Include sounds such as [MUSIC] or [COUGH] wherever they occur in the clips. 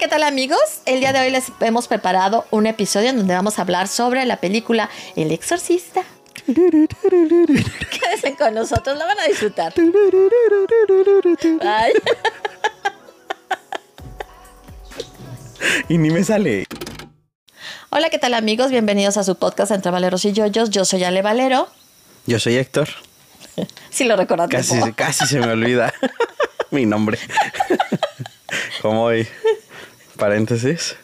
¿qué tal amigos? El día de hoy les hemos preparado un episodio en donde vamos a hablar sobre la película El Exorcista. [LAUGHS] Quédense con nosotros, la van a disfrutar. Ay. Y ni me sale. Hola, ¿qué tal amigos? Bienvenidos a su podcast Entre Valeros y Yoyos. Yo soy Ale Valero. Yo soy Héctor. [LAUGHS] Sí lo recordaste. Casi, casi se me olvida [LAUGHS] mi nombre. Como hoy, paréntesis,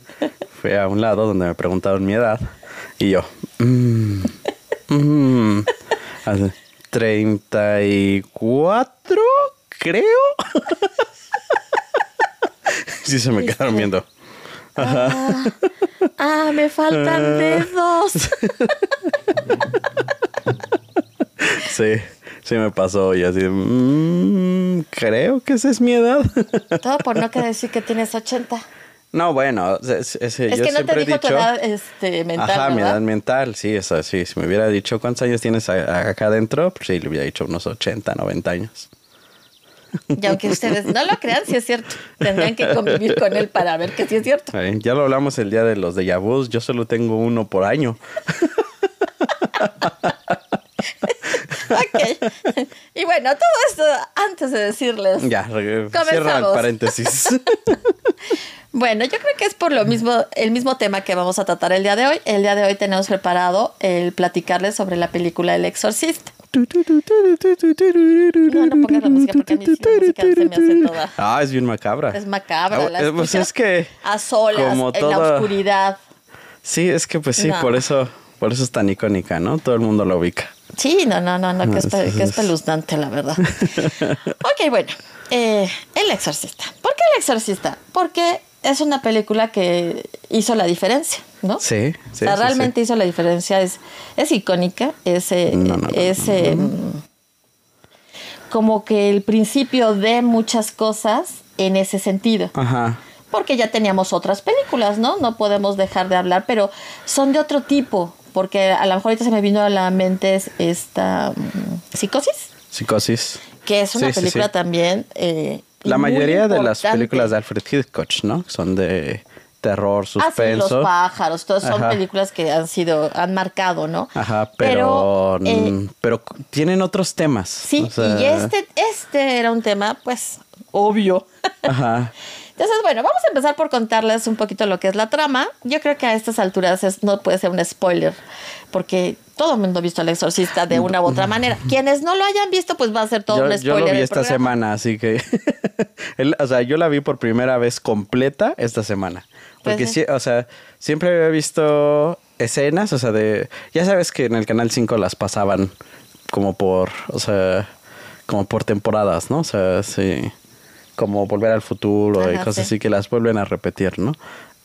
fui a un lado donde me preguntaron mi edad y yo, mm, mm, hace 34, creo. [LAUGHS] Sí, se me quedaron viendo. Ah, me faltan dedos. [LAUGHS] Sí, sí me pasó y así, mm, creo que esa es mi edad. Todo por no querer decir que tienes 80. No, bueno, es, es- Es yo que no te siempre he dijo tu dicho... edad este, mental, Ajá, mi edad mental, sí, eso sí. Si me hubiera dicho cuántos años tienes acá adentro, pues sí, le hubiera dicho unos 80, 90 años. Y aunque ustedes no lo crean, sí es cierto. Tendrían que convivir con él para ver que sí es cierto. Ya lo hablamos el día de los de vus, yo solo tengo uno por año. [LAUGHS] Ok. Y bueno, todo esto antes de decirles. Ya, Comenzamos. cierra el paréntesis. [LAUGHS] Bueno, yo creo que es por lo mismo, el mismo tema que vamos a tratar el día de hoy. El día de hoy tenemos preparado el platicarles sobre la película El Exorcista. No, no pongas la música porque a mí sí la música se me hace toda. Ah, es bien macabra. Es macabra. Ah, la eh, pues es que A solas, como en la oscuridad. Sí, es que pues sí, No. por eso, por eso es tan icónica, ¿no? Todo el mundo lo ubica. Sí, no, no, no, no, que es, pe- que es Entonces- peluznante, la verdad. [LAUGHS] ok, bueno. eh, el Exorcista. ¿Por qué El Exorcista? Porque es una película que hizo la diferencia, ¿no? Sí, O sí. sea, sí, realmente sí. hizo la diferencia. Es, es icónica. Es, eh, No, no, no, es no, eh, como que el principio de muchas cosas en ese sentido. Ajá. Porque ya teníamos otras películas, ¿no? No podemos dejar de hablar, pero son de otro tipo. Porque a lo mejor ahorita se me vino a la mente es- esta mm, psicosis, Psicosis. que es una Sí, película sí. también. eh, La mayoría de las películas de Alfred Hitchcock, ¿no? Son de terror, Ah, sí, suspenso. los pájaros, todas son Ajá. películas que han sido, han marcado, ¿no? Ajá, pero, eh, mm, pero tienen otros temas. sí, o sea, y este, este era un tema, pues, obvio. Ajá. [LAUGHS] Entonces, bueno, vamos a empezar por contarles un poquito lo que es la trama. Yo creo que a estas alturas es- no puede ser un spoiler, porque todo el mundo ha visto El Exorcista de una u otra manera. Quienes no lo hayan visto, pues va a ser todo Yo, un yo spoiler. lo vi esta programa. semana, así que. [LAUGHS] el- o sea, yo la vi por primera vez completa esta semana. Porque Pues, sí, o sea, siempre había visto escenas, o sea, de. Ya sabes que en el canal 5 las pasaban como por. O sea, como por temporadas, ¿no? O sea, sí. Como volver al futuro y Ajá, cosas sí. así que las vuelven a repetir, ¿no?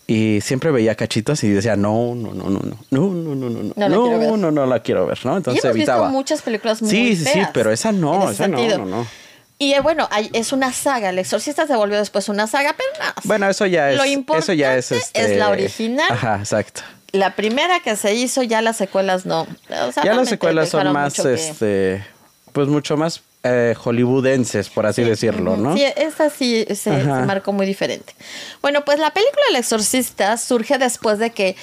Y siempre veía cachitos y decía, no, no, no, no, no, no, no, no, no, No ver. no, no, no la quiero ver, ¿no? Y Entonces hemos evitaba. visto muchas películas muy Sí, sí, sí, pero esa no, esa no, sentido. no, no. Y eh, bueno, hay- es una saga. El Exorcista se volvió después una saga, pero nada. Bueno, eso ya es. Lo eso ya es, importante este, es la original. Ajá, exacto. La primera que se hizo, ya las secuelas no. O sea, ya las secuelas son más, que- este, pues mucho más eh, hollywoodenses, por así decirlo, ¿no? Sí, esta sí se, se marcó muy diferente. Bueno, pues la película El Exorcista surge después de que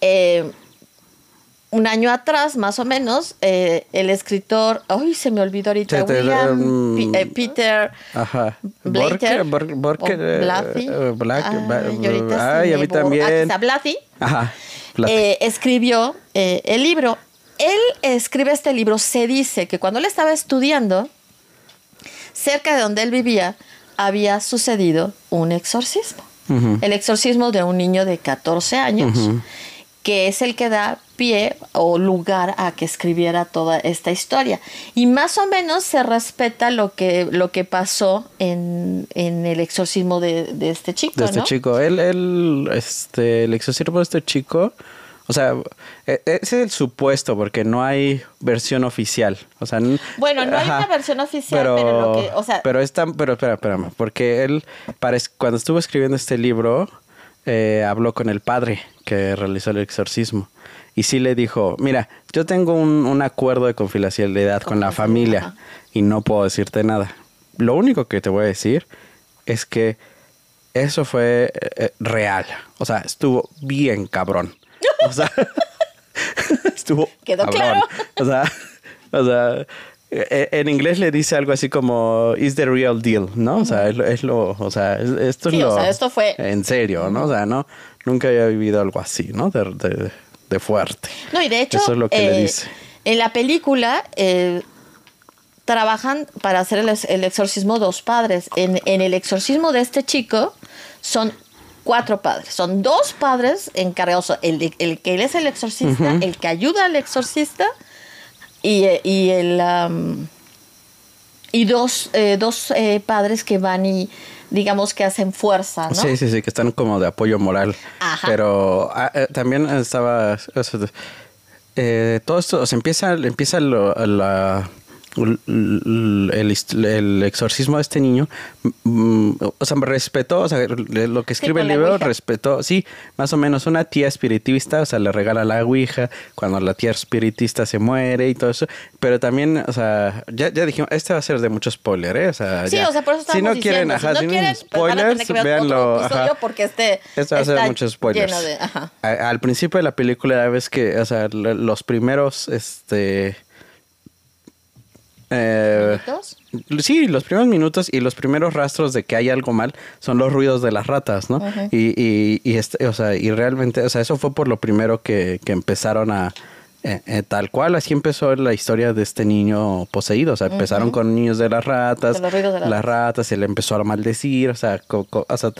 eh, un año atrás, más o menos, eh, el escritor, ay, se me olvidó ahorita, Te- te- William um, P- Peter Ajá. Blater, Borker, Bor- Borker, Black, Ay, y ahorita ay, a mí. Aquí también. Ajá. Escribió el libro. Él escribe este libro, se dice que cuando él estaba estudiando, cerca de donde él vivía, había sucedido un exorcismo. El exorcismo de un niño de 14 años, que es el que da pie o lugar a que escribiera toda esta historia. Y más o menos se respeta lo que, lo que pasó en, en el exorcismo de, de este chico. de este ¿no? chico. Él, él, este, el exorcismo de este chico, o sea, e- ese es el supuesto, porque no hay versión oficial. O sea, Bueno, no hay una versión oficial, pero, lo que, o sea, pero está, pero espera, espérame, porque él, cuando estuvo escribiendo este libro, eh, habló con el padre que realizó el exorcismo. Y sí le dijo, mira, yo tengo un, un acuerdo de confidencialidad con la familia Ajá. y no puedo decirte nada. Lo único que te voy a decir es que eso fue eh, eh, real. O sea, estuvo bien cabrón. O sea, [LAUGHS] estuvo Quedó cabrón. claro. O sea, o sea, eh, en inglés le dice algo así como is the real deal, ¿no? O sea, es, lo- es lo, o sea, es- esto Sí, es o lo sea, esto fue- en serio, ¿no? O sea, no nunca había vivido algo así, ¿no? De, de, de fuerte. No, y de hecho, Eso es lo que le eh, dice. en la película eh, trabajan para hacer el, el exorcismo dos padres. En, en el exorcismo de este chico son cuatro padres. Son dos padres encargados. El, el que él es el exorcista, el que ayuda al exorcista y, eh, y el... am, y dos, eh, dos eh, padres que van y digamos que hacen fuerza, ¿no? Sí, sí, sí, que están como de apoyo moral. Ajá. Pero ah, eh, también estaba. eh, todo esto, o sea, empieza, empieza lo- la, el, exorcismo de este niño. mm, O sea, respetó, o sea, lo que escribe el libro, respetó, sí, más o menos una tía espiritista, o sea, le regala la ouija cuando la tía espiritista se muere y todo eso. Pero también, o sea, ya, ya dijimos, este va a ser de mucho spoiler, ¿eh? O sea, Sí, ya. o sea, por eso si no diciendo, quieren, ajá, si no quieren, pues spoilers, véanlo. ajá. porque este Esto va a ser muchos spoilers. de- ajá. A- al principio de la película ves que, o sea, los primeros, este... eh, ¿Minutos? Sí, los primeros minutos y los primeros rastros de que hay algo mal son los ruidos de las ratas, ¿no? Y, y, y, este, o sea, y realmente, o sea, eso fue por lo primero que, que empezaron a... eh, eh, tal cual, así empezó la historia de este niño poseído. O sea, empezaron con niños de las ratas, De de las las ratas, se le empezó a maldecir, o sea, o sea,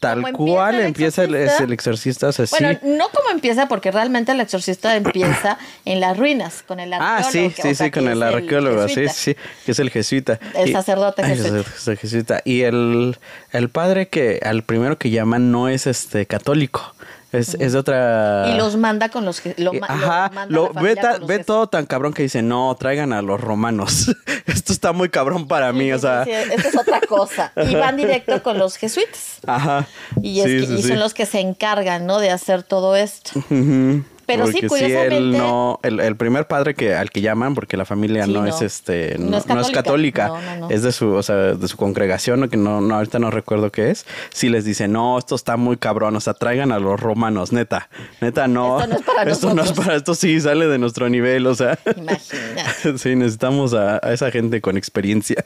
tal cual empieza empieza el es exorcista. el exorcista, o sea, Bueno, sí. no como empieza, porque realmente el exorcista empieza [COUGHS] en las ruinas, con el Ah, arqueólogo. sí, que- sí, sea, sí, con el arqueólogo, sí, sí, que es el jesuita. El Y- sacerdote jesuita. es el jesuita. Y el, el padre que al primero que llaman no es este católico, es, es otra... Y los manda con los que lo, Eh, Ajá, manda lo- la familia ve, ta- con los ve que- todo tan cabrón que dice, no, traigan a los romanos. [LAUGHS] Esto está muy cabrón para mí, Sí, o sea... sí, es otra cosa. [LAUGHS] Y van directo con los jesuitas. Ajá. Y, es que- y son los que se encargan, ¿no? De hacer todo esto. Ujú. Pero sí, él curiosamente- no, el, el primer padre que al que llaman, porque la familia Sí, no, no. es este, No no, es no es católica. es de su, o sea, de su congregación, que no, no, ahorita no recuerdo qué es. Sí les dice, no, esto está muy cabrón, o sea, traigan a los romanos, neta, neta, no, Esto no es para [LAUGHS] esto no es para, esto sí sale de nuestro nivel, o sea, Imagínate. [LAUGHS] sí necesitamos a, a esa gente con experiencia.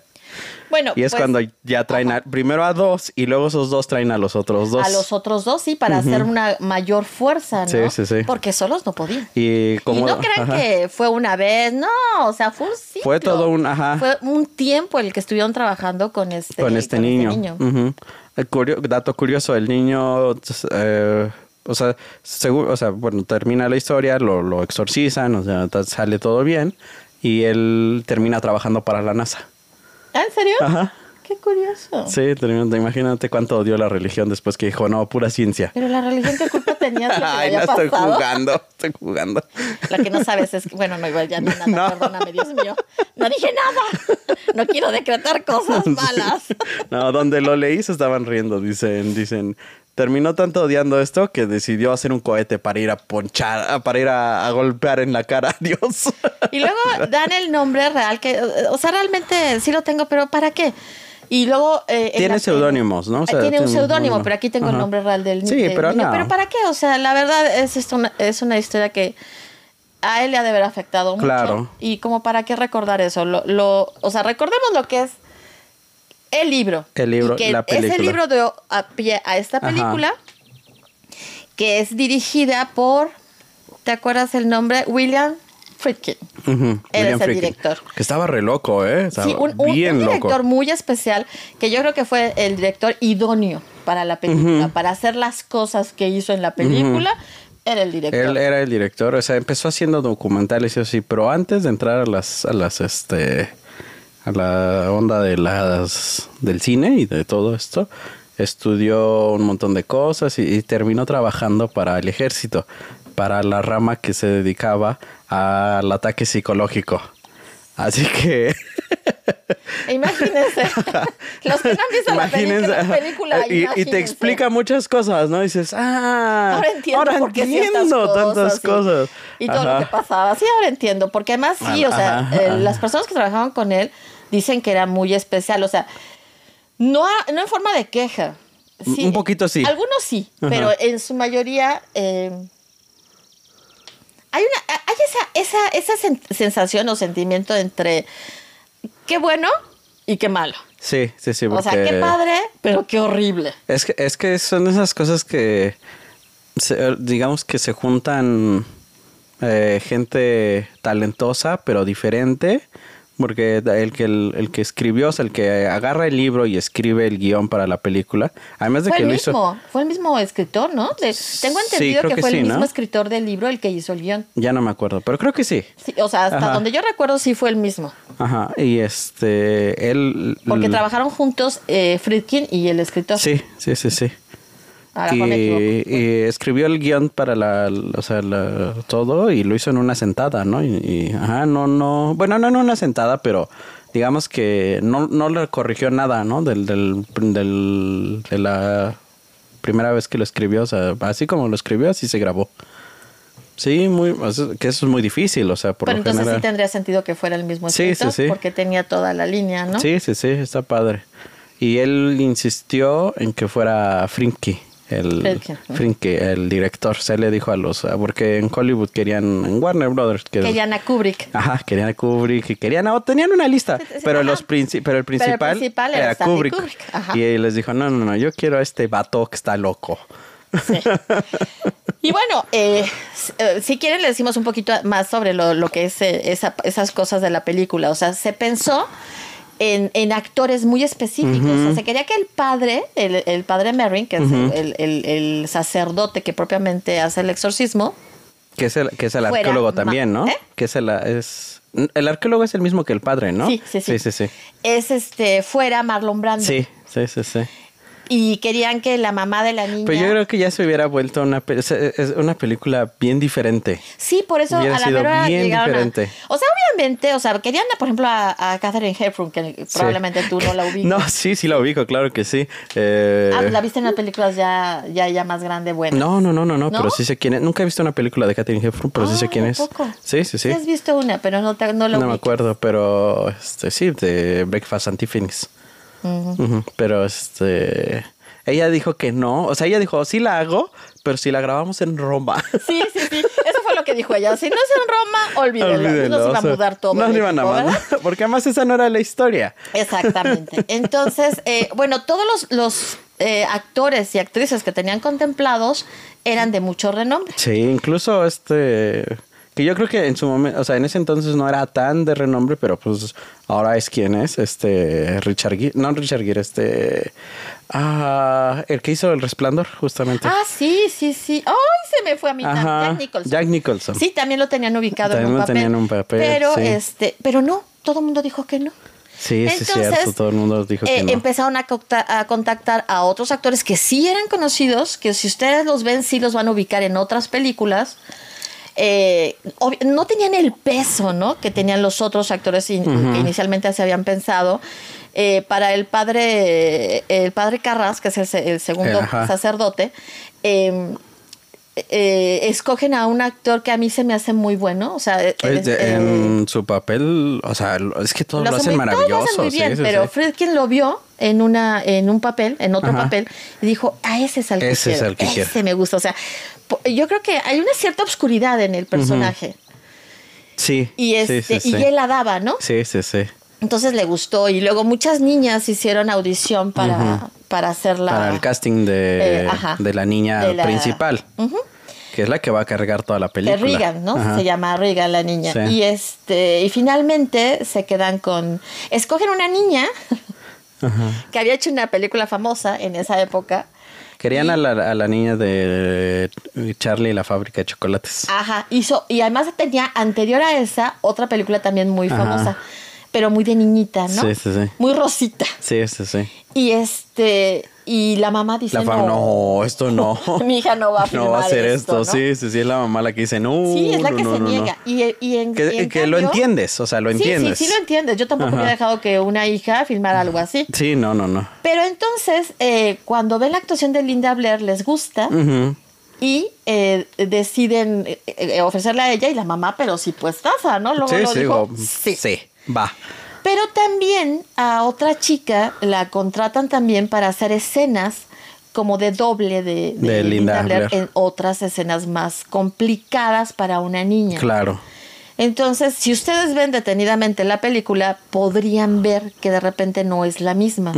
Bueno, Y es pues, cuando ya traen a- primero a dos y luego esos dos traen a los otros dos. a los otros dos, sí, para hacer una mayor fuerza, ¿no? Sí, sí, sí. Porque solos no podían. Y como y no crean ajá. que fue una vez, no, o sea, fue un ciclo. Fue todo un- ajá. Fue un tiempo el que estuvieron trabajando con este, con este niño. Curio- dato curioso, el niño, eh, o sea, seguro, o sea, bueno, termina la historia, lo, lo exorcizan, o sea, sale todo bien y él termina trabajando para la NASA. ¿Ah, ¿En serio? Ajá. Qué curioso. Sí, termina- imagínate cuánto odió la religión después que dijo, no, pura ciencia. Pero la religión, ¿qué culpa tenía de lo que Ay, no estoy pasado? jugando, estoy jugando. La que no sabes es que, bueno, no, igual ya no nada, [LAUGHS] No. perdóname, Dios mío. No dije nada. No quiero decretar cosas [LAUGHS] malas. No, donde lo leí se estaban riendo, dicen, dicen, terminó tanto odiando esto que decidió hacer un cohete para ir a ponchar, para ir a, a golpear en la cara a Dios. Y luego dan el nombre real, que, o sea, realmente sí lo tengo, pero ¿para qué? Y luego... eh, en Tiene seudónimos, ¿no? O sea, tiene un seudónimo, no. pero aquí tengo el nombre real del, Sí, del pero niño. no. Pero ¿para qué? O sea, la verdad es, esto una, es una historia que a él le ha de haber afectado mucho. Claro. Y como para qué recordar eso. Lo, lo, o sea, recordemos lo que es el libro. El libro, Y que la película. Ese libro dio a pie a esta Ajá. película que es dirigida por, ¿te acuerdas el nombre? William Friedkin. Ujú, Él es el Friedkin. director. Que estaba re loco, ¿eh? Estaba Sí, un, un- bien un director loco. muy especial que yo creo que fue el director idóneo para la película, para hacer las cosas que hizo en la película. Era el director. Él era el director, o sea, empezó haciendo documentales y así, pero antes de entrar a las, a las, este, a la onda de las, del cine y de todo esto, estudió un montón de cosas y, y terminó trabajando para el ejército, para la rama que se dedicaba al ataque psicológico. Así que [LAUGHS] Imagínense. [LAUGHS] Los que no han visto la película, película y, y te explica muchas cosas, ¿no? Dices, ah, Ahora entiendo ahora por qué ciertas entiendo tantas cosas. Y todo lo que pasaba. Sí, ahora entiendo. Porque además, sí, o sea, ajá, eh, ajá. las personas que trabajaban con él dicen que era muy especial. O sea, no, no en forma de queja, Sí, Un poquito sí. Algunos sí, Ajá. pero en su mayoría eh, hay una hay esa, esa, esa sen- sensación o sentimiento entre qué bueno y qué malo. Sí, sí, sí. O sea, qué padre, pero qué horrible. Es que, es que son esas cosas que, se- digamos que se juntan eh, gente talentosa, pero diferente. Porque el que, el, el que escribió, o sea, el que agarra el libro y escribe el guion para la película, además de Fue que el lo mismo, hizo... fue el mismo escritor, ¿no? De- tengo entendido que, que fue sí, el mismo ¿no? escritor del libro el que hizo el guion. Ya no me acuerdo, pero creo que sí. Sí, o sea, hasta Ajá. donde yo recuerdo sí fue el mismo. Ajá, y este, él... Porque trabajaron juntos eh, Friedkin y el escritor. Sí, sí, sí, sí. A lo mejor me equivoco. y, y escribió el guion para la, o sea, la- todo y lo hizo en una sentada, ¿no? Y, y, ajá, no, no, bueno, no en una sentada, pero digamos que no, no le corrigió nada, ¿no? Del, del, del, de la primera vez que lo escribió, o sea, así como lo escribió, así se grabó. Sí, muy, o sea, que eso es muy difícil, o sea, por Pero lo entonces general. sí tendría sentido que fuera el mismo Sí, sí, escritor, sí. porque tenía toda la línea, ¿no? Sí, sí, sí, está padre. Y él insistió en que fuera Frinky, el Friedkin, ¿no? Frinky, el director. Se le dijo a los, porque en Hollywood querían, en Warner Brothers, que, Querían a Kubrick. ajá, querían a Kubrick y querían, a- tenían una lista, Sí, sí, pero ajá. los princi- pero el principal, principal era Stanley Kubrick. Y él les dijo, no, no, no, yo quiero a este vato que está loco. Sí. Y bueno, eh, eh, si quieren le decimos un poquito más sobre lo, lo que es eh, esa- esas cosas de la película. O sea, se pensó en, en actores muy específicos. O sea, se quería que el padre, el, el padre Merrin, que es el, el- el sacerdote que propiamente hace el exorcismo, Que es el, que es el arqueólogo también, ¿no? ¿Eh? Que es el, es, el arqueólogo es el mismo que el padre, ¿no? sí, sí, sí, Sí, sí, sí. es este fuera Marlon Brando. Sí, sí, sí, sí. Y querían que la mamá de la niña. Pero yo creo que ya se hubiera vuelto una, pe- una película bien diferente. Sí, por eso Hubiera a la sido bien a- diferente. O sea, obviamente, o sea, querían, por ejemplo, a, a Catherine Hepburn, que Sí. probablemente tú no la ubicas. [LAUGHS] No, sí, sí la ubico, claro que sí. Eh, Ah, la viste en las películas ya, ya, ya más grande, bueno. no, no, no, no, no, pero sí sé quién es. Nunca he visto una película de Catherine Hepburn, pero sí sé Ah, quién ¿a es. poco? Sí, sí, sí. has visto una, pero no, te, no la No me acuerdo, pero este, sí, de Breakfast and Tiffany's. Pero este. Ella dijo que no. O sea, ella dijo, sí la hago, pero si la grabamos en Roma. [LAUGHS] Sí, sí, sí. Eso fue lo que dijo ella. Si no es en Roma, olvídelo. Olvídenlo, Nos iba a mudar todo. No el se iban a mandar. [LAUGHS] Porque además esa no era la historia. Exactamente. [LAUGHS] Entonces, eh, bueno, todos los, los eh, actores y actrices que tenían contemplados eran de mucho renombre. Sí, incluso este. Que yo creo que en su momento, o sea, en ese entonces no era tan de renombre, pero pues ahora es quien es, este Richard Gere, no Richard Gere, este ah, el que hizo El Resplandor, justamente. Ah, sí, sí, sí. ¡Ay, se me fue a mí! Ajá, Jack Nicholson. Jack Nicholson. Sí, también lo tenían ubicado en También un lo papel. tenían en un papel, Pero, sí. este, pero no, todo el mundo dijo que no. Sí, sí, es cierto, todo el mundo dijo que eh, no. empezaron a contactar a otros actores que sí eran conocidos, que si ustedes los ven, sí los van a ubicar en otras películas. Eh, no tenían el peso, ¿no? Que tenían los otros actores in- que inicialmente se habían pensado. Eh, para el padre, el padre Carras, que es el, se- el segundo Eh, ajá. sacerdote, eh, eh, escogen a un actor que a mí se me hace muy bueno. O sea, eh, Es de- eh, en su papel, o sea, es que todo lo, lo hacen todos lo maravilloso. hacen muy bien, sí, pero sí. Friedkin lo vio en una en un papel, en otro Ajá. papel y dijo, "A ese es el que Ese es el que ese quiero". me gusta." O sea, yo creo que hay una cierta obscuridad en el personaje Sí. y este sí, y sí. él la daba, ¿no? Sí, sí, sí. Entonces le gustó y luego muchas niñas hicieron audición para para hacerla Para el casting de, Eh, ajá. de la niña De la- principal. Que es la que va a cargar toda la de película. Regan, ¿no? Ajá. Se llama Regan la niña. Sí. Y este y finalmente se quedan con escogen una niña [LAUGHS] que había hecho una película famosa en esa época. Querían a la, a la niña de Charlie y la fábrica de chocolates. Ajá, hizo y además tenía anterior a esa otra película también muy Ajá. famosa, pero muy de niñita, ¿no? Sí, sí, sí. Muy rosita. Sí, sí, sí. Y este y la mamá dice, La no, esto no. [LAUGHS] mi hija no va a [LAUGHS] No va a filmar hacer esto. ¿no? Sí, sí, sí, es la mamá la que dice, no. Sí, es la no, que no, se no, no". niega. Y, y en, Que, y en que lo entiendes, o sea, lo Sí, entiendes. Sí, sí, lo entiendes. Yo tampoco Ajá. hubiera dejado que una hija filmara algo así. Sí, no, no, no. Pero entonces, eh, cuando ven la actuación de Linda Blair, les gusta y eh, deciden eh, eh, ofrecerle a ella y la mamá, pero sí puestaza, ¿no? Luego Sí, lo sí, dijo, sí. sí, va. Pero también a otra chica la contratan también para hacer escenas como de doble de, de, De Linda Blair en otras escenas más complicadas para una niña. Claro. Entonces, si ustedes ven detenidamente la película, podrían ver que de repente no es la misma.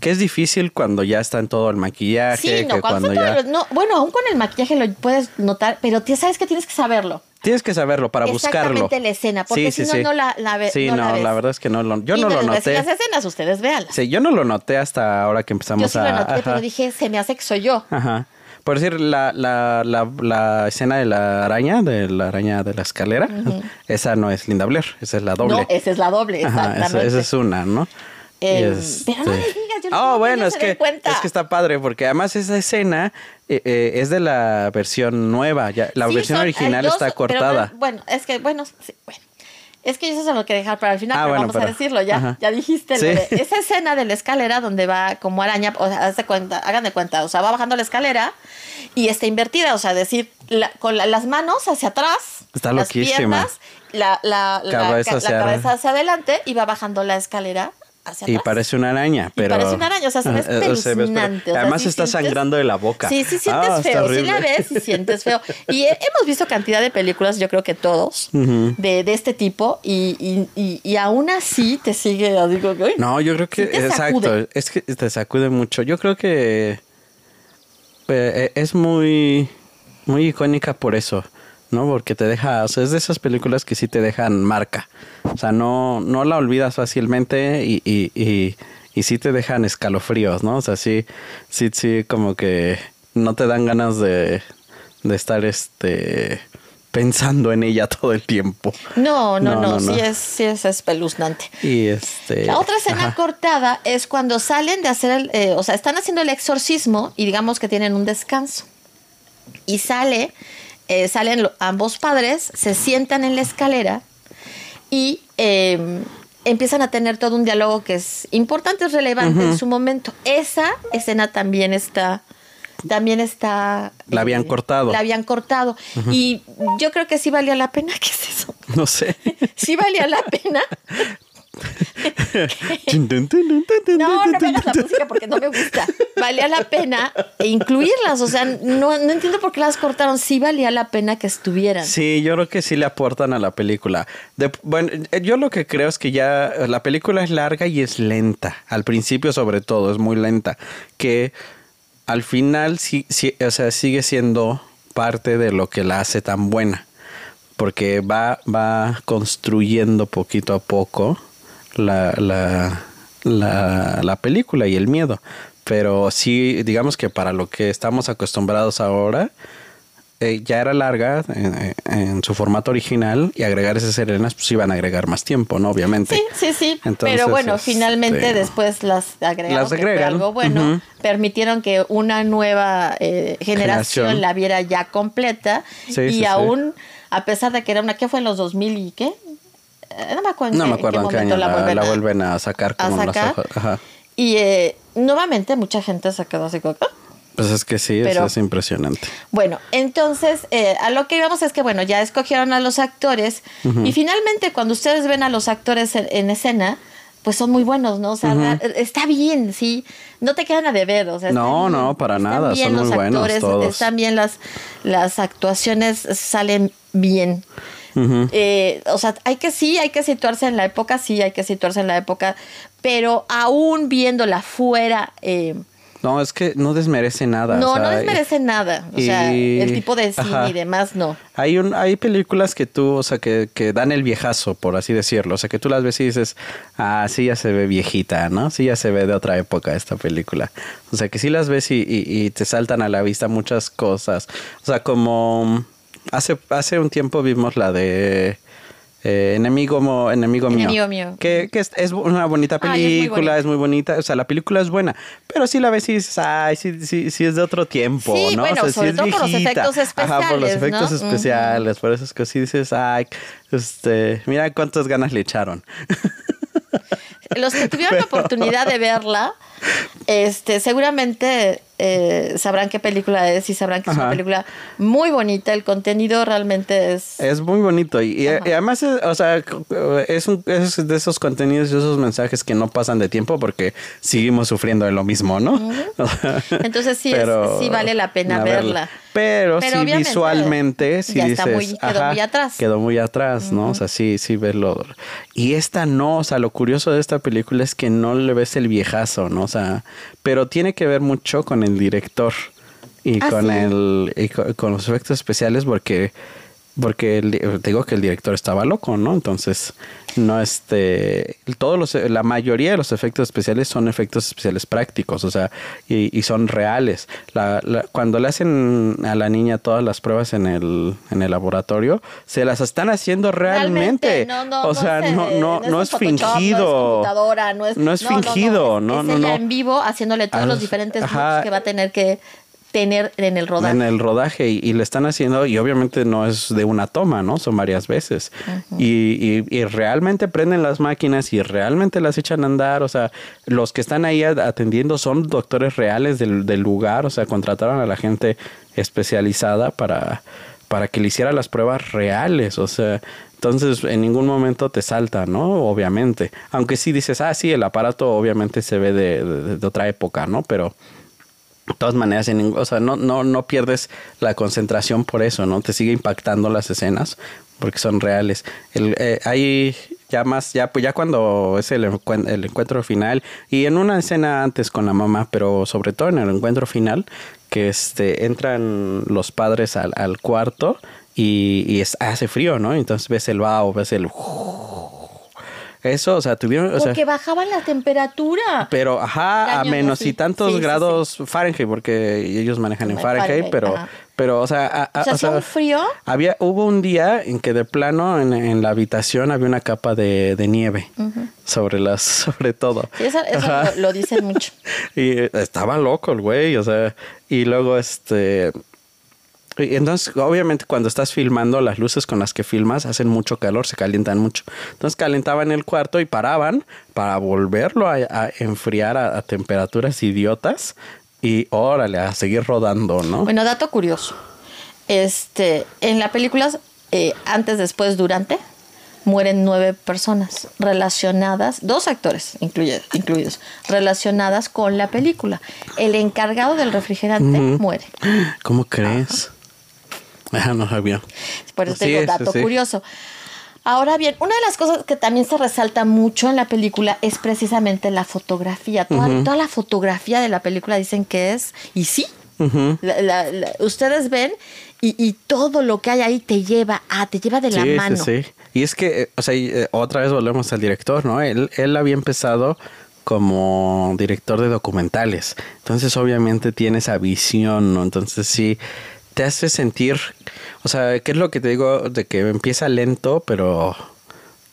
Que es difícil cuando ya está en todo el maquillaje. Sí, no, que cuando, cuando está ya... todo- no, bueno, aún con el maquillaje lo puedes notar, pero sabes que tienes que saberlo. Tienes que saberlo para buscarlo. Exactamente la escena, porque Sí, si sí, no, no la, la ve- Sí, no no, la ves. la verdad es que no lo... Yo Y no lo noté. Las escenas, ustedes véanlas. Sí, yo no lo noté hasta ahora que empezamos Yo sí a... lo noté, ajá. pero dije, se me hace que soy yo. Ajá. Por decir, la, la, la, la escena de la araña, de la araña de la escalera, esa no es Linda Blair, esa es la doble. No, esa es la doble, Ajá, esa, exactamente. esa es una, ¿no? Eh, pero no digas, yo no Oh, que bueno, es que, cuenta. es que está padre, porque además esa escena eh, eh, es de la versión nueva, ya, la Sí, versión son- original dos, está cortada. no- bueno, es que, bueno, sí, bueno. Es que yo eso se lo quería dejar para el final, Ah, pero bueno, vamos a decirlo ya. ajá. Ya dijiste lo de- esa escena de la escalera donde va como araña, o sea, cuenta, hagan de cuenta, o sea, va bajando la escalera y está invertida, o sea, decir, la- con la- las manos hacia atrás, Está las loquísima. piernas, la, la, Cabeza hacia cabeza hacia adelante y va bajando la escalera hacia Y parece una araña, pero... parece una araña, o sea, se ve [LAUGHS] espeluznante, o sea, Además sí está sientes- sangrando de la boca. Sí, sí sientes Ah, feo. Sí la ves y sientes feo. Y he- hemos visto cantidad de películas, yo creo que todos, de, de este tipo, y, y, y, y aún así te sigue, digo, No, yo creo que Sí exacto, es que te sacude mucho. Yo creo que eh, es muy muy icónica por eso, ¿no? Porque te deja, o sea, es de esas películas que sí te dejan marca. O sea, no no la olvidas fácilmente y y, y, y sí te dejan escalofríos, ¿no? O sea, sí sí sí como que no te dan ganas de de estar este pensando en ella [LAUGHS] todo el tiempo. No, no, No, no, no, no. sí es, sí es espeluznante. Y este La otra escena ajá. cortada es cuando salen de hacer el, eh, o sea, están haciendo el exorcismo y digamos que tienen un descanso. Y sale, eh, salen lo- ambos padres, se sientan en la escalera y eh, empiezan a tener todo un diálogo que es importante, es relevante en su momento. Esa escena también está, también está. La habían cortado. La habían cortado. Y yo creo que sí valía la pena. [LAUGHS] ¿Qué es eso? No sé. [LAUGHS] Sí valía la pena. [LAUGHS] [LAUGHS] No, no me hagas la música porque no me gusta. Valía la pena incluirlas. O sea, no, no entiendo por qué las cortaron. Sí valía la pena que estuvieran. Sí, yo creo que sí le aportan a la película. De- bueno, eh, yo lo que creo es que ya la película es larga y es lenta. Al principio, sobre todo, es muy lenta. Que al final sí, sí, o sea, sigue siendo parte de lo que la hace tan buena. Porque va, va construyendo poquito a poco la, la, la, la película y el miedo. Pero sí, digamos que para lo que estamos acostumbrados ahora, eh, ya era larga en, en su formato original y agregar esas serenas, pues iban a agregar más tiempo, ¿no? Obviamente. Sí, sí, sí. Entonces, Pero bueno, este, finalmente después las agregaron. Las que fue agregan, algo bueno. Permitieron que una nueva eh, generación, Generación. la viera ya completa. Sí, y sí, sí. aún, a pesar de que era una. ¿Qué fue en los 2000 y qué? No me acuerdo. No me acuerdo en qué momento año la, vuelven la a- vuelven a sacar a como las sacar. hojas. Ajá. Y eh, nuevamente mucha gente se quedó así como. "Ah". Pues es que sí, Pero- eso es impresionante. Bueno, entonces eh, a lo que íbamos es que, bueno, ya escogieron a los actores y finalmente cuando ustedes ven a los actores en, en escena, pues son muy buenos, ¿no? O sea, está bien, sí, no te quedan a deber, o sea, están No, bien, no, para nada, bien son muy buenos todos. están bien las, las actuaciones, salen bien. Eh, o sea, hay que sí, hay que situarse en la época, sí, hay que situarse en la época, pero aún viéndola fuera, eh, No, es que no desmerece nada. no, o sea, no desmerece nada. O sea, y- el tipo de cine ajá. y demás, no. Hay, un, hay películas que tú, o sea, que, que dan el viejazo, por así decirlo. O sea, que tú las ves y dices, ah, sí ya se ve viejita, ¿no? Sí ya se ve de otra época esta película. O sea, que sí las ves y te saltan a la vista muchas cosas. O sea, como hace, hace un tiempo vimos la de... eh, enemigo mo- enemigo mío. Enemigo mío. que, que es, es una bonita Ay, es muy película es muy, bonita. O sea la película es buena pero sí la ves y dices ay sí sí sí es de otro tiempo Sí, no bueno, o sea, sobre sí es todo por los viejita. efectos Ajá, por los especiales, efectos ¿no? especiales por esas cosas. Y dices ay este mira cuántas ganas le echaron Los que tuvieron la [LAUGHS] oportunidad de verla, este, seguramente eh, sabrán qué película es y sabrán que es una película muy bonita. El contenido realmente es... Es muy bonito y, además, es, o sea, es, un, es de esos contenidos y esos mensajes que no pasan de tiempo porque seguimos sufriendo de lo mismo, ¿no? [LAUGHS] Entonces sí, sí vale la pena verla. Pero, sí visualmente sí dices, quedó muy atrás. Quedó muy atrás, ¿no? O sea, sí, sí verlo. Y esta no, o sea, lo curioso de esta película es que no le ves el viejazo, ¿no? O sea, pero tiene que ver mucho con el director y ah, con el y con, los efectos especiales porque porque digo que el director estaba loco, ¿no? Entonces, no este, todos los, la mayoría de los efectos especiales son efectos especiales prácticos, o sea, y, son reales. La, cuando le hacen a la niña todas las pruebas en el, en el laboratorio, se las están haciendo realmente. No, no, o sea, no, no, no, es, fingido. No es, no es fingido, no, no, no. en vivo haciible todos los diferentes que va a tener que tener en el rodaje. En el rodaje y, le están haciendo, y obviamente no es de una toma, ¿no? Son varias veces. y, y, realmente prenden las máquinas y realmente las echan a andar. O sea, los que están ahí atendiendo son doctores reales del, del lugar. O sea, contrataron a la gente especializada para, para que le hiciera las pruebas reales. O sea, entonces en ningún momento te salta, ¿no? Obviamente. Aunque sí dices, ah, sí, el aparato obviamente se ve de, de otra época, ¿no? Pero de todas maneras, en, o sea, no, no, no pierdes la concentración por eso, ¿no? Te sigue impactando las escenas porque son reales. El, eh, hay ya más, ya, pues ya cuando es el, el, encuentro final y en una escena antes con la mamá, pero sobre todo en el encuentro final, que este, entran los padres al, al cuarto y, y es, hace frío, ¿no? Entonces ves el vaho, ves el... Eso, o sea, tuvieron. O porque bajaban la temperatura. Pero, ajá, a menos y tantos grados Fahrenheit, porque ellos manejan en Fahrenheit, pero, pero, o sea, o sea, un frío. Había, hubo un día en que de plano en, la habitación había una capa de, nieve sobre las, [LAUGHS] sobre todo. eso, lo, lo, dicen mucho. [LAUGHS] y estaba loco el güey, o sea, y luego este entonces, obviamente, cuando estás filmando, las luces con las que filmas hacen mucho calor, se calientan mucho. Entonces, calentaban el cuarto y paraban para volverlo a, enfriar a, temperaturas idiotas y órale, a seguir rodando, ¿no? Bueno, dato curioso. Este, en la película, eh, antes, después, durante, mueren nueve personas relacionadas, dos actores incluidos, relacionadas con la película. El encargado del refrigerante muere. ¿Cómo crees? Ah, no sabía. Por eso tengo dato curioso. Ahora bien, una de las cosas que también se resalta mucho en la película es precisamente la fotografía. Toda, la fotografía de la película dicen que es, y sí, ustedes ven y, todo lo que hay ahí te lleva a, te lleva de la mano. Sí, sí. Y es que, eh, o sea, eh, otra vez volvemos al director, ¿no? Él, él había empezado como director de documentales. Entonces, obviamente tiene esa visión, ¿no? Entonces, sí, te hace sentir, o sea, ¿qué es lo que te digo? De que empieza lento, pero...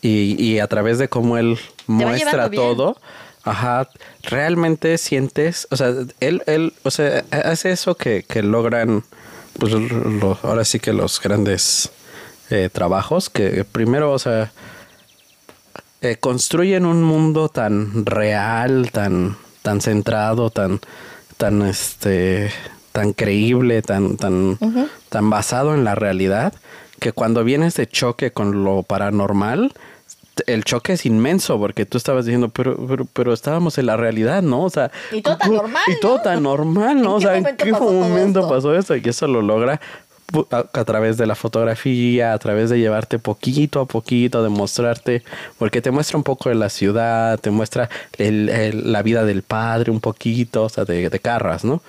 Y, y a través de cómo él muestra todo, ajá, realmente sientes, o sea, él, él, o sea, hace eso que, que logran, pues ahora sí que los grandes eh, trabajos, que primero, o sea, eh, construyen un mundo tan real, tan, tan centrado, tan, tan, este, tan creíble, tan, tan, tan basado en la realidad, que cuando viene este choque con lo paranormal, el choque es inmenso porque tú estabas diciendo, pero, pero, pero estábamos en la realidad, ¿no? O sea, y todo tan normal. Y todo tan normal, ¿no? o sea, ¿en qué momento pasó eso? Y eso lo logra a, través de la fotografía, a través de llevarte poquito a poquito, de mostrarte, porque te muestra un poco de la ciudad, te muestra la vida del padre un poquito, o sea, de, de Carras, ¿no?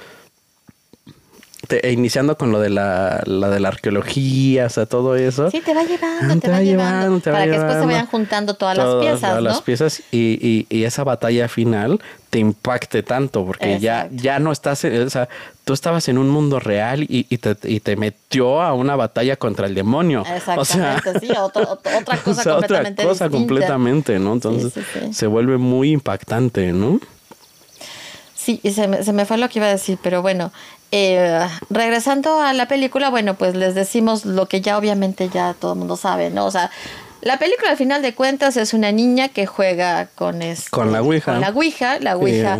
E iniciando con lo de la, de la arqueología, o sea, todo eso. Sí, te va llevando, ah, te, va, llevando. para que después se vayan juntando todas las piezas. Todas las piezas y, y, esa batalla final te impacte tanto, porque ya, ya no estás, o sea, tú estabas en un mundo real y, te, y te metió a una batalla contra el demonio. Exactamente, sí, otra, [LAUGHS] cosa completamente Otra cosa completamente, ¿no? Entonces se vuelve muy impactante, ¿no? Sí, y se me, se me fue lo que iba a decir, pero bueno, eh, regresando a la película, bueno, pues les decimos lo que ya obviamente ya todo el mundo sabe, ¿no? O sea, la película al final de cuentas es una niña que juega con este, con la Ouija. Con la Ouija, la Ouija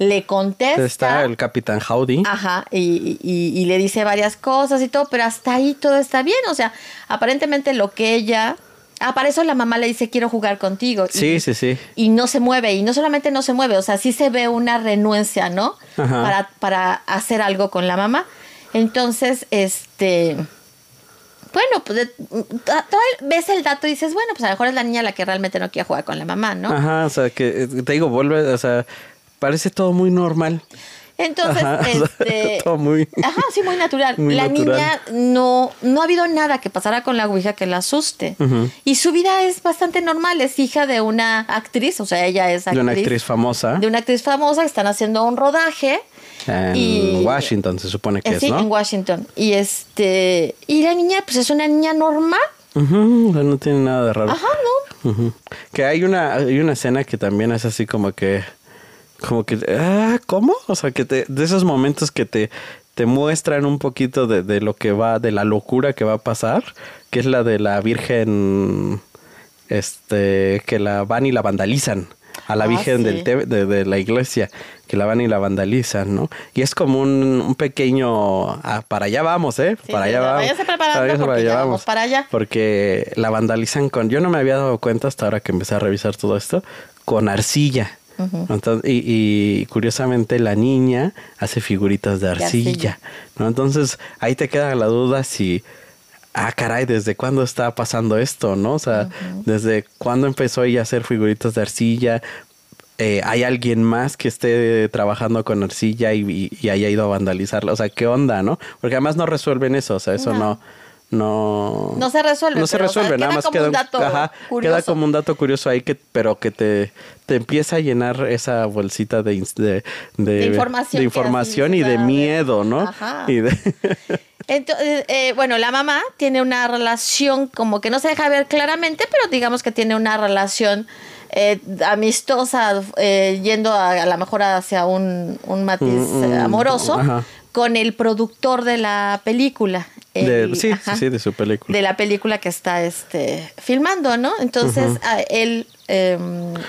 le contesta. Está el capitán Howdy. Ajá, y, y- y le dice varias cosas y todo, pero hasta ahí todo está bien. O sea, aparentemente lo que ella. Ah, para eso la mamá le dice, quiero jugar contigo. Y- Sí, sí, sí. y no se mueve, y no solamente no se mueve, o sea, sí se ve una renuencia, ¿no? Ajá. Para, para hacer algo con la mamá. Entonces, este. Bueno, pues ves el dato y dices, bueno, pues a lo mejor es la niña la que realmente no quiere jugar con la mamá, ¿no? Ajá, o sea, que eh, te digo, vuelve, o sea, parece todo muy normal. Entonces, Ajá, [LAUGHS] este. [LAUGHS] todo muy- Ajá, sí, muy natural. [LAUGHS] Muy la natural. niña no, no ha habido nada que pasara con la Ouija que la asuste. Y su vida es bastante normal. Es hija de una actriz, o sea, ella es actriz. De una actriz famosa de una actriz famosa que están haciendo un rodaje. en y- Washington, se supone que Eh, es, sí, ¿no? en Washington. Y este. Y la niña, pues es una niña normal. Sea, no tiene nada de raro. Ajá, ¿no? Que hay una, hay una escena que también es así como que, como que, ah, ¿cómo? O sea, que te, de esos momentos que te, te muestran un poquito de, de lo que va, de la locura que va a pasar, que es la de la Virgen, este, que la van y la vandalizan. A la Ah, Virgen sí. del te- de, de la iglesia, que la van y la vandalizan, ¿no? Y es como un, un pequeño, ah, para allá vamos, ¿eh? Sí, para allá vamos. váyase preparando Váyase porque ya vamos para allá. Porque la vandalizan con, yo no me había dado cuenta hasta ahora que empecé a revisar todo esto, con arcilla. Entonces, y, y curiosamente la niña hace figuritas de arcilla, arcilla. ¿no? Entonces ahí te queda la duda si, ah, caray, ¿desde cuándo está pasando esto, no? O sea, ¿desde cuándo empezó ella a hacer figuritas de arcilla? Eh, ¿Hay alguien más que esté trabajando con arcilla y, y- y haya ido a vandalizarla? O sea, ¿qué onda, no? Porque además no resuelven eso, o sea, eso No. no... No, No se resuelve, No se pero, o sea, resuelve, nada más como queda un dato ajá, curioso. queda como un dato curioso ahí que, pero que te, te empieza a llenar esa bolsita de, de, de, De información de información y de miedo, ¿no? Ajá. Y de, [LAUGHS] Entonces, eh, bueno, la mamá tiene una relación como que no se deja ver claramente, pero digamos que tiene una relación eh, amistosa, eh, yendo a, a lo mejor hacia un, un matiz Mm, mm, eh, amoroso ajá. con el productor de la película. De- El- sí, ajá, sí, sí, de su película. de la película que está este, filmando, ¿no? Entonces, él, eh,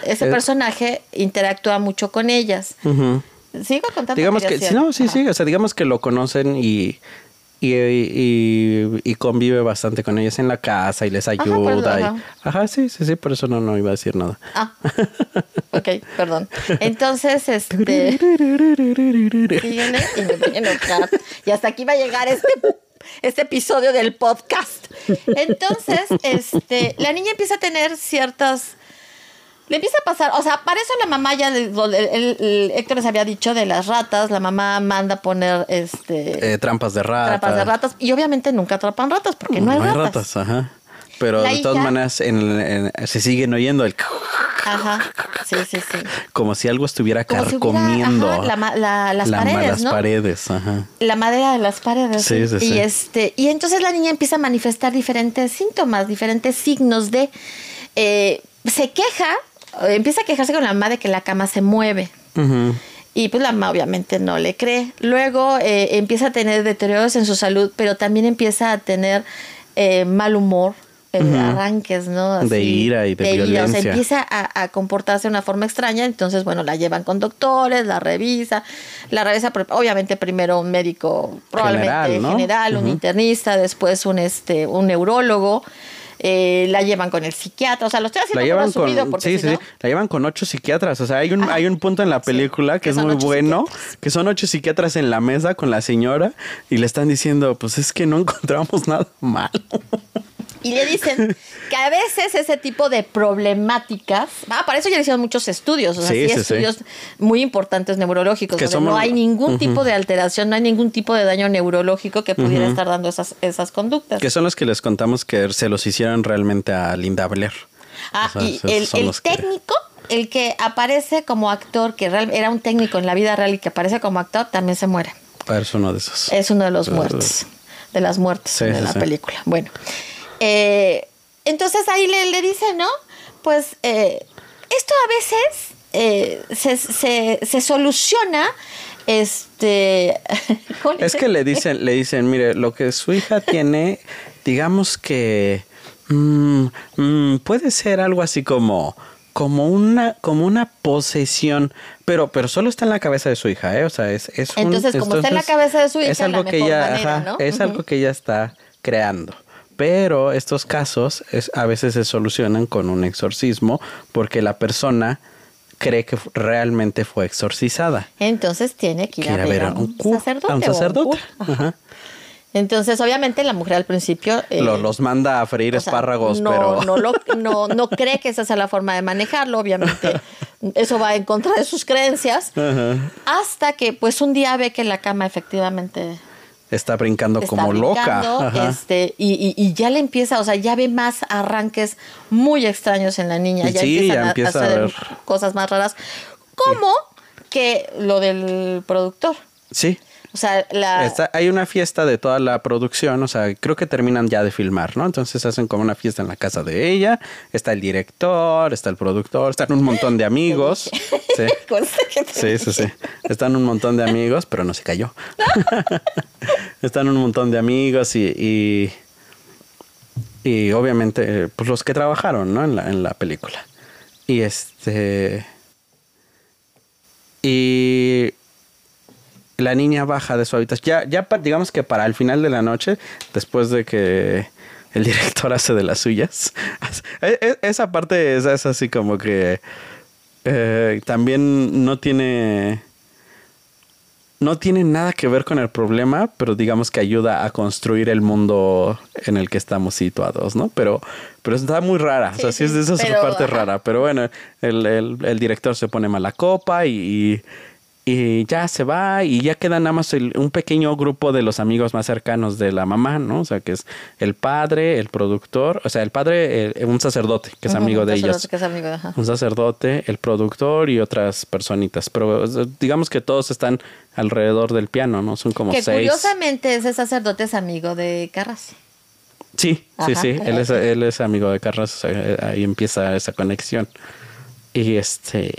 ese Eh. personaje interactúa mucho con ellas. Ujú. Sigo contando. Digamos que, sí, no, sí, Ajá. sí, o sea, digamos que lo conocen y, y, y, y convive bastante con ellas en la casa y les ayuda. y- ajá. sí, sí, sí, por eso no, no iba a decir nada. Ah, ok, perdón. Entonces, este. [LAUGHS] Y hasta aquí va a llegar este, este episodio del podcast. Entonces, [LAUGHS] este, la niña empieza a tener ciertas. Le empieza a pasar, o sea, para eso la mamá ya, el, el- el- Héctor les había dicho de las ratas, la mamá manda poner este Eh, trampas de rata. trampas de ratas y obviamente nunca atrapan ratas porque no hay ratas. ajá. Pero La de todas hija- maneras en- en- se siguen oyendo el Ajá, sí, sí, sí. como si algo estuviera Como si hubiera, carcomiendo ajá, la las la- paredes, las ¿no? paredes, ajá. la madera de las paredes. Sí, sí, y sí. este y entonces la niña empieza a manifestar diferentes síntomas, diferentes signos de eh, se queja, eh, empieza a quejarse con la mamá de que la cama se mueve. Ujú. Y pues la mamá obviamente no le cree. Luego eh, empieza a tener deterioros en su salud, pero también empieza a tener eh, mal humor, eh, arranques, ¿no? De ira y de ira. O sea, violencia. empieza a, a comportarse de una forma extraña. Entonces, bueno, la llevan con doctores, la revisa. La revisa, obviamente, primero un médico, probablemente General, un internista, después un, este, un neurólogo. eh, la llevan con el psiquiatra. O sea, lo estoy haciendo La llevan con, porque sí, si sí, no- sí, la llevan con ocho psiquiatras. O sea, hay un, Ajá. hay un punto en la película que que es muy bueno, que son ocho psiquiatras en la mesa con la señora y le están diciendo, pues es que no [LAUGHS] encontramos nada malo. Y le dicen que a veces ese tipo de problemáticas, ah, para eso ya le hicieron muchos estudios, o sea, Sí, sí, sí, sí. estudios muy importantes neurológicos, Que donde somos- no hay ningún tipo de alteración, no hay ningún tipo de daño neurológico que pudiera estar dando esas, esas conductas. Que son los que les contamos que se los hicieron realmente a Linda Blair. Ah, O sea, y el, que- técnico, el que aparece como actor, que real- era un técnico en la vida real y que aparece como actor, también se muere. Es uno de esos. Es uno de los muertos, de las muertes Sí, de sí, la sí. película. Bueno, eh, entonces ahí le, le dice, ¿no? Pues eh, esto a veces eh, se, se- se soluciona, este... [LAUGHS] ¿cómo Es que le dicen, le dicen, mire, lo que su hija tiene, digamos que mm, mm, puede ser algo así como como una, como una posesión, pero, pero solo está en la cabeza de su hija, ¿eh? O sea, es, es un- Entonces, como está en la cabeza de su hija, es algo la que mejor ella, manera, ajá, ¿no? es algo que ella está creando. Pero estos casos es, a veces se solucionan con un exorcismo porque la persona cree que realmente fue exorcizada. Entonces tiene que ir a ver ver a un, sacerdote. a un sacerdote. Ajá. Ajá. Entonces, obviamente, la mujer al principio. eh, Lo- los manda a freír sea, espárragos, no, pero... no, lo- [LAUGHS] no, no cree que esa sea la forma de manejarlo, obviamente. [LAUGHS] Eso va en contra de sus creencias. Hasta que, pues, un día ve que la cama efectivamente Está brincando está como brincando, loca. Este, y, y- y ya le empieza, o sea, ya ve más arranques muy extraños en la niña, ya Sí, empiezan ya a- empieza a, a hacer ver. cosas más raras, como que lo del productor. Sí. O sea, la, Está- hay una fiesta de toda la producción, o sea, creo que terminan ya de filmar, ¿no? Entonces hacen como una fiesta en la casa de ella, está el director, está el productor, están un montón de amigos. [LAUGHS] [LAUGHS] Sí, sí, sí. Están un montón de amigos, pero no se cayó. [LAUGHS] Están un montón de amigos y, y, y obviamente, eh, pues los que trabajaron, ¿no? En la, en la película. Y este... Y la niña baja de su habitación. Ya, digamos que para el final de la noche, después de que el director [LAUGHS] hace de las suyas, [LAUGHS] e- e- esa parte es, es así como que eh, también no tiene no tiene nada que ver con el problema, pero digamos que ayuda a construir el mundo en el que estamos situados, ¿no? Pero, pero está muy rara, o sea, sí, Sí, es de sí, esa pero, parte ajá. rara, pero bueno, el, el- el director se pone mala copa y, y, y ya se va y ya queda nada más el- un pequeño grupo de los amigos más cercanos de la mamá, ¿no? O sea, que es el padre, el productor, o sea, el padre, un sacerdote que es amigo de sacerdote ellos. que es amigo de- ajá. Un sacerdote, el productor y otras personitas. Pero digamos que todos están alrededor del piano, ¿no? Son como Que seis. curiosamente ese sacerdote es amigo de Carras. Sí, sí, Ajá. sí. Él es, él es amigo de Carlos. o sea, eh, ahí empieza esa conexión. Y este.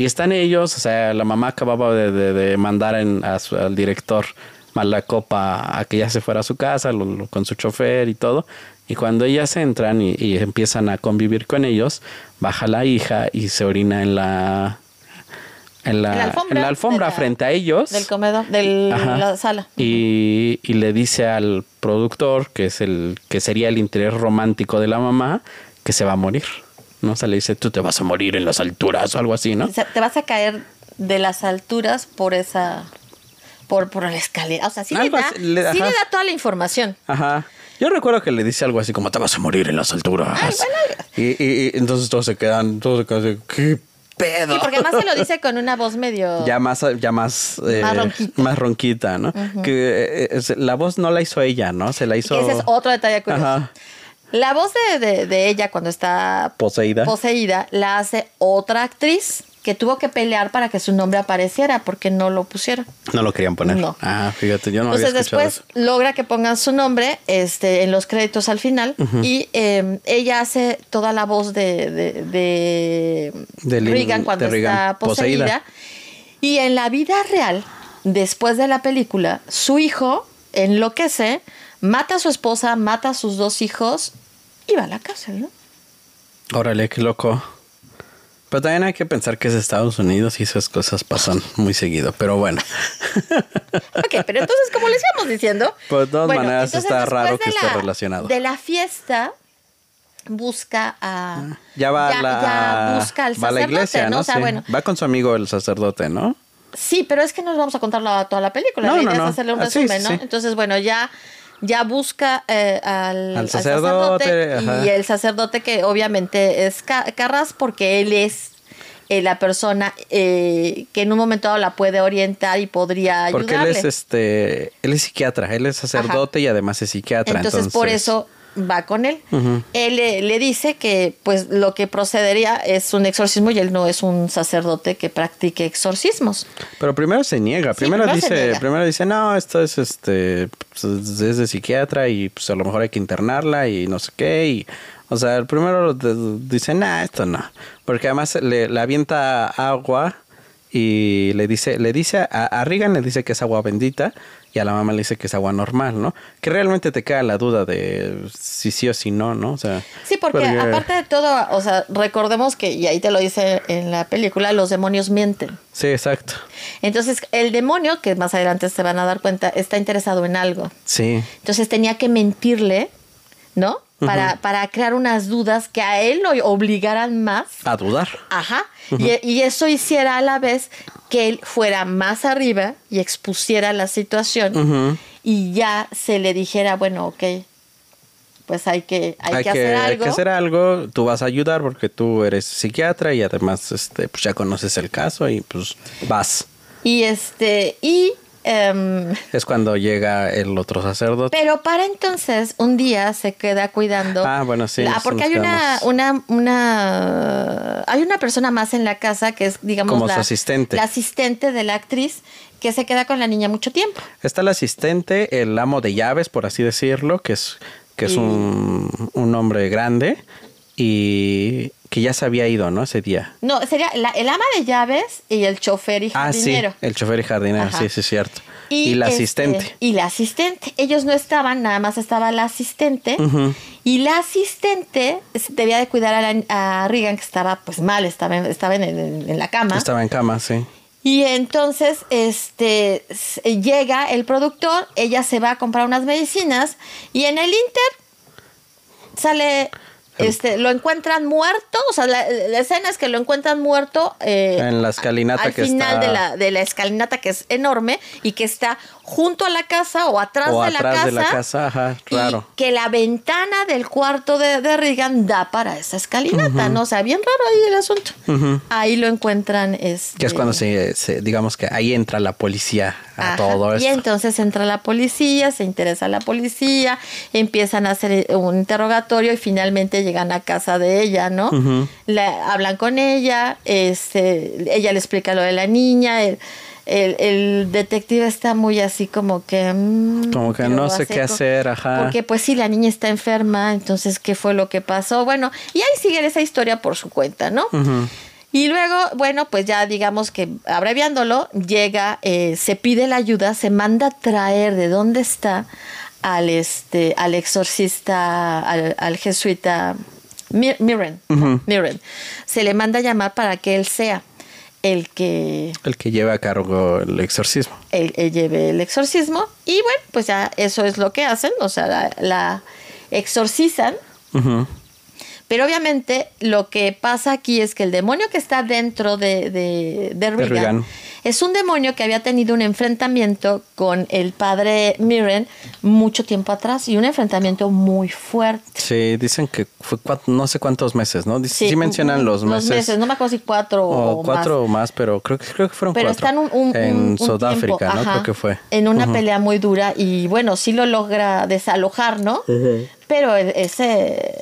Y están ellos, o sea, la mamá acababa de, de- de mandar en- a su- al director mala copa a que ya se fuera a su casa lo- lo- con su chofer y todo. Y cuando ellas entran y, y empiezan a convivir con ellos, baja la hija y se orina en la en la, alfombra en la alfombra de la- frente a ellos. Del comedor, de la sala. Y, y le dice al productor, que es el que sería el interés romántico de la mamá, que se va a morir. ¿No? O sea, le dice, tú te vas a morir en las alturas o algo así, ¿no? O sea, te vas a caer de las alturas por esa. por, por la escalera. O sea, sí, le da, así, le- sí le da toda la información. Ajá. Yo recuerdo que le dice algo así como, te vas a morir en las alturas. Ay, bueno. y, y- y entonces todos se quedan, todos se quedan así, ¿qué pedo? Sí, porque además se lo dice [LAUGHS] con una voz medio. Ya más, ya más, eh, Más ronquita. más ronquita, ¿no? Que eh, es- la voz no la hizo ella, ¿no? Se la hizo que ese es otro detalle curioso. Ajá. La voz de, de- de ella cuando está poseída. poseída la hace otra actriz que tuvo que pelear para que su nombre apareciera porque no lo pusieron. no lo querían poner. No. Ah, fíjate, yo no Entonces había escuchado después eso. logra que pongan su nombre este, en los créditos al final y eh, ella hace toda la voz de, de, de Regan cuando de está poseída. poseída. Y en la vida real, después de la película, su hijo enloquece, mata a su esposa, mata a sus dos hijos va a la cárcel, ¿no? Órale, qué loco. Pero también hay que pensar que es Estados Unidos y esas cosas pasan muy seguido. Pero bueno, [LAUGHS] Ok, pero entonces, como les íbamos diciendo. Pues, de todas maneras, está raro que esté la- relacionado. De la fiesta, busca a. ya va ya, la, ya busca al va a la iglesia, ¿no? O sea, Sí. bueno. Va con su amigo el sacerdote, ¿no? Sí, pero es que no nos vamos a contar la- toda la película. No, la no, idea no. es hacerle un Ah, resumen, sí, ¿no? sí. Entonces, bueno, ya. Ya busca eh, al, Al al sacerdote, y el sacerdote que obviamente es Ca- Carras porque él es eh, la persona eh, que en un momento dado la puede orientar y podría ayudarle. Porque él es este, él es psiquiatra, él es sacerdote y además es psiquiatra. Entonces, por eso va con él. Él le, le dice que pues lo que procedería es un exorcismo y él no es un sacerdote que practique exorcismos. Pero primero se niega, Sí, primero, dice, niega. primero dice, no, esto es este, pues, es de psiquiatra y pues a lo mejor hay que internarla y no sé qué y o sea, el primero dice, nah, esto no, porque además le, le avienta agua y le dice, le dice a, a Regan le dice que es agua bendita y a la mamá le dice que es agua normal, ¿no? Que realmente te queda la duda de si sí o si no, ¿no? O sea, Sí, porque aparte de todo, o sea, recordemos que, y ahí te lo dice en la película, los demonios mienten. Sí, exacto. Entonces, el demonio, que más adelante se van a dar cuenta, está interesado en algo. Sí. Entonces tenía que mentirle, ¿no? Para, para crear unas dudas que a él lo obligaran más. A dudar. Ajá. y, y eso hiciera a la vez que él fuera más arriba y expusiera la situación y ya se le dijera, bueno, ok, pues hay que, hay que hacer hay algo. que hacer algo, tú vas a ayudar porque tú eres psiquiatra y además este pues ya conoces el caso y pues vas. Y este, y em, Es cuando llega el otro sacerdote. pero para entonces, un día se queda cuidando. Ah, bueno, sí, La- porque hay una, una, una, hay una persona más en la casa que es, digamos, Como su la, asistente. la asistente de la actriz que se queda con la niña mucho tiempo. Está el asistente, el amo de llaves, por así decirlo, que es, que es Y- un, un hombre grande y que ya se había ido, ¿no? Ese día. No, sería la- el ama de llaves y el chofer y Ah, sí, jardinero. el chofer y jardinero, Ajá. sí, sí, es cierto. Y, la este, asistente. Y la asistente. Ellos no estaban, nada más estaba la asistente. Y la asistente debía de cuidar a, la- a Regan, que estaba pues mal, estaba en, estaba en, en- en la cama. Estaba en cama, sí. Y entonces este llega el productor, ella se va a comprar unas medicinas y en el Inter sale este lo encuentran muerto, o sea, la, la escena es que lo encuentran muerto eh, En la escalinata al que final está- de la de la escalinata que es enorme y que está junto a la casa o atrás, O de, la casa, de la casa, ajá, y raro. que la ventana del cuarto de, de Regan da para esa escalinata, ¿no? O sea, bien raro ahí el asunto. Ahí lo encuentran este, Que es cuando se, se- digamos que ahí entra la policía a Ajá. todo Y esto. entonces entra la policía, se interesa la policía, empiezan a hacer un interrogatorio y finalmente llegan a casa de ella, ¿no? La- hablan con ella, este, ella le explica lo de la niña, el, el- el detective está muy así como que... mm, Como que no sé qué hacer, ajá. Porque pues sí, la niña está enferma, entonces ¿qué fue lo que pasó? Bueno, y ahí sigue esa historia por su cuenta, ¿no? Y luego, bueno, pues ya digamos que abreviándolo, llega, eh, se pide la ayuda, se manda a traer de dónde está al este, al exorcista, al, al jesuita Mir- Mirren, Mirren. Se le manda a llamar para que él sea el que El que lleva a cargo el exorcismo. él, él lleve el exorcismo. Y bueno, pues ya eso es lo que hacen, o sea, la, la exorcizan. Pero obviamente lo que pasa aquí es que el demonio que está dentro de, de, de Regan, Regan. es un demonio que había tenido un enfrentamiento con el padre Mirren mucho tiempo atrás y un enfrentamiento muy fuerte. Sí, dicen que fue cuat- no sé cuántos meses, ¿no? Sí, mencionan los meses. Los meses, no me acuerdo si cuatro o, o cuatro más. o más, pero creo que, creo que fueron Pero cuatro. están un, un- en un- Sudáfrica, tiempo, ¿no? ajá, Creo que fue. En una pelea muy dura y bueno, sí lo logra desalojar, ¿no? Pero e- ese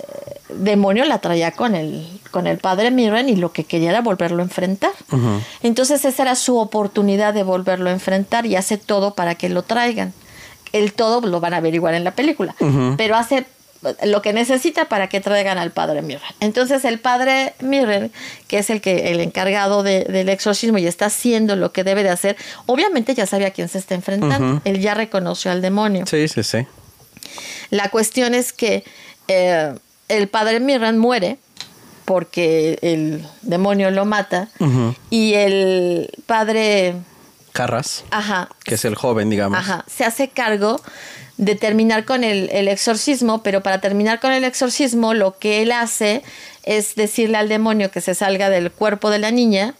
demonio la traía con el, con el padre Mirren y lo que quería era volverlo a enfrentar. Entonces esa era su oportunidad de volverlo a enfrentar y hace todo para que lo traigan. El todo lo van a averiguar en la película, pero hace lo que necesita para que traigan al padre Mirren. Entonces el padre Mirren, que es el que el encargado de- del exorcismo y está haciendo lo que debe de hacer, obviamente ya sabe a quién se está enfrentando. Él ya reconoció al demonio. Sí, sí, sí. La cuestión es que eh, el padre Mirren muere porque el demonio lo mata y el padre, Carras, ajá, que es el joven, digamos. ajá, se hace cargo de terminar con el, el exorcismo, pero para terminar con el exorcismo lo que él hace es decirle al demonio que se salga del cuerpo de la niña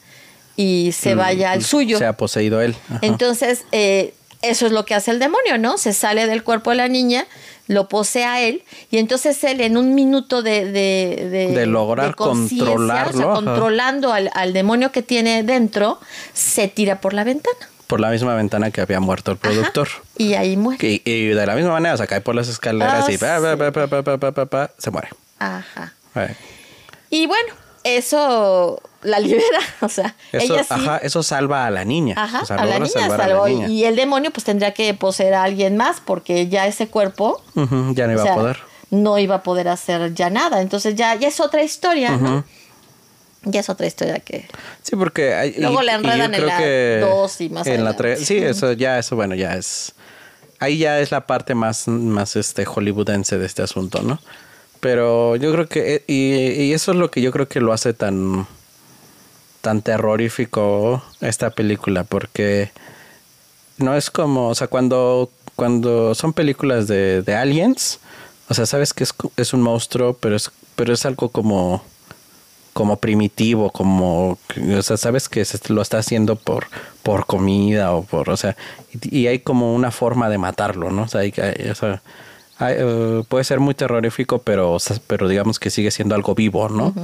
y se vaya al suyo. Se ha poseído él. Ajá. Entonces, eh, eso es lo que hace el demonio, ¿no? Se sale del cuerpo de la niña, lo posee a él, y entonces él en un minuto de... De, de- De lograr controlarlo, o sea, controlando al, al demonio que tiene dentro, se tira por la ventana. Por la misma ventana que había muerto el productor. Y ahí muere. Y, y de la misma manera, o sea, cae por las escaleras y sí. pa, pa, pa, se muere. Ajá. Y bueno, eso la libera, [LAUGHS] o sea, Eso, ella sí... ajá, eso salva a la niña. Ajá, O sea, a la niña a la salvó. niña. Y el demonio pues tendría que poseer a alguien más porque ya ese cuerpo ya no iba O sea, a poder. No iba a poder hacer ya nada. Entonces ya, ya es otra historia, ¿no? Ya es otra historia que... Sí, porque... Hay, Luego y- yo enredan en la que dos y más En la adelante. tres, sí, eso ya, eso bueno, ya es... Ahí ya es la parte más, más este, hollywoodense de este asunto, ¿no? Pero yo creo que... eh, Y, y eso es lo que yo creo que lo hace tan... Tan terrorífico esta película, porque... No es como... O sea, cuando... Cuando son películas de, aliens... O sea, sabes que es, es un monstruo, pero es, pero es algo como como primitivo, como, o sea, sabes que se lo está haciendo por, por comida o por, o sea, y, hay como una forma de matarlo, ¿no? O sea, hay, eh, puede ser muy terrorífico, pero, pero digamos que sigue siendo algo vivo, ¿no?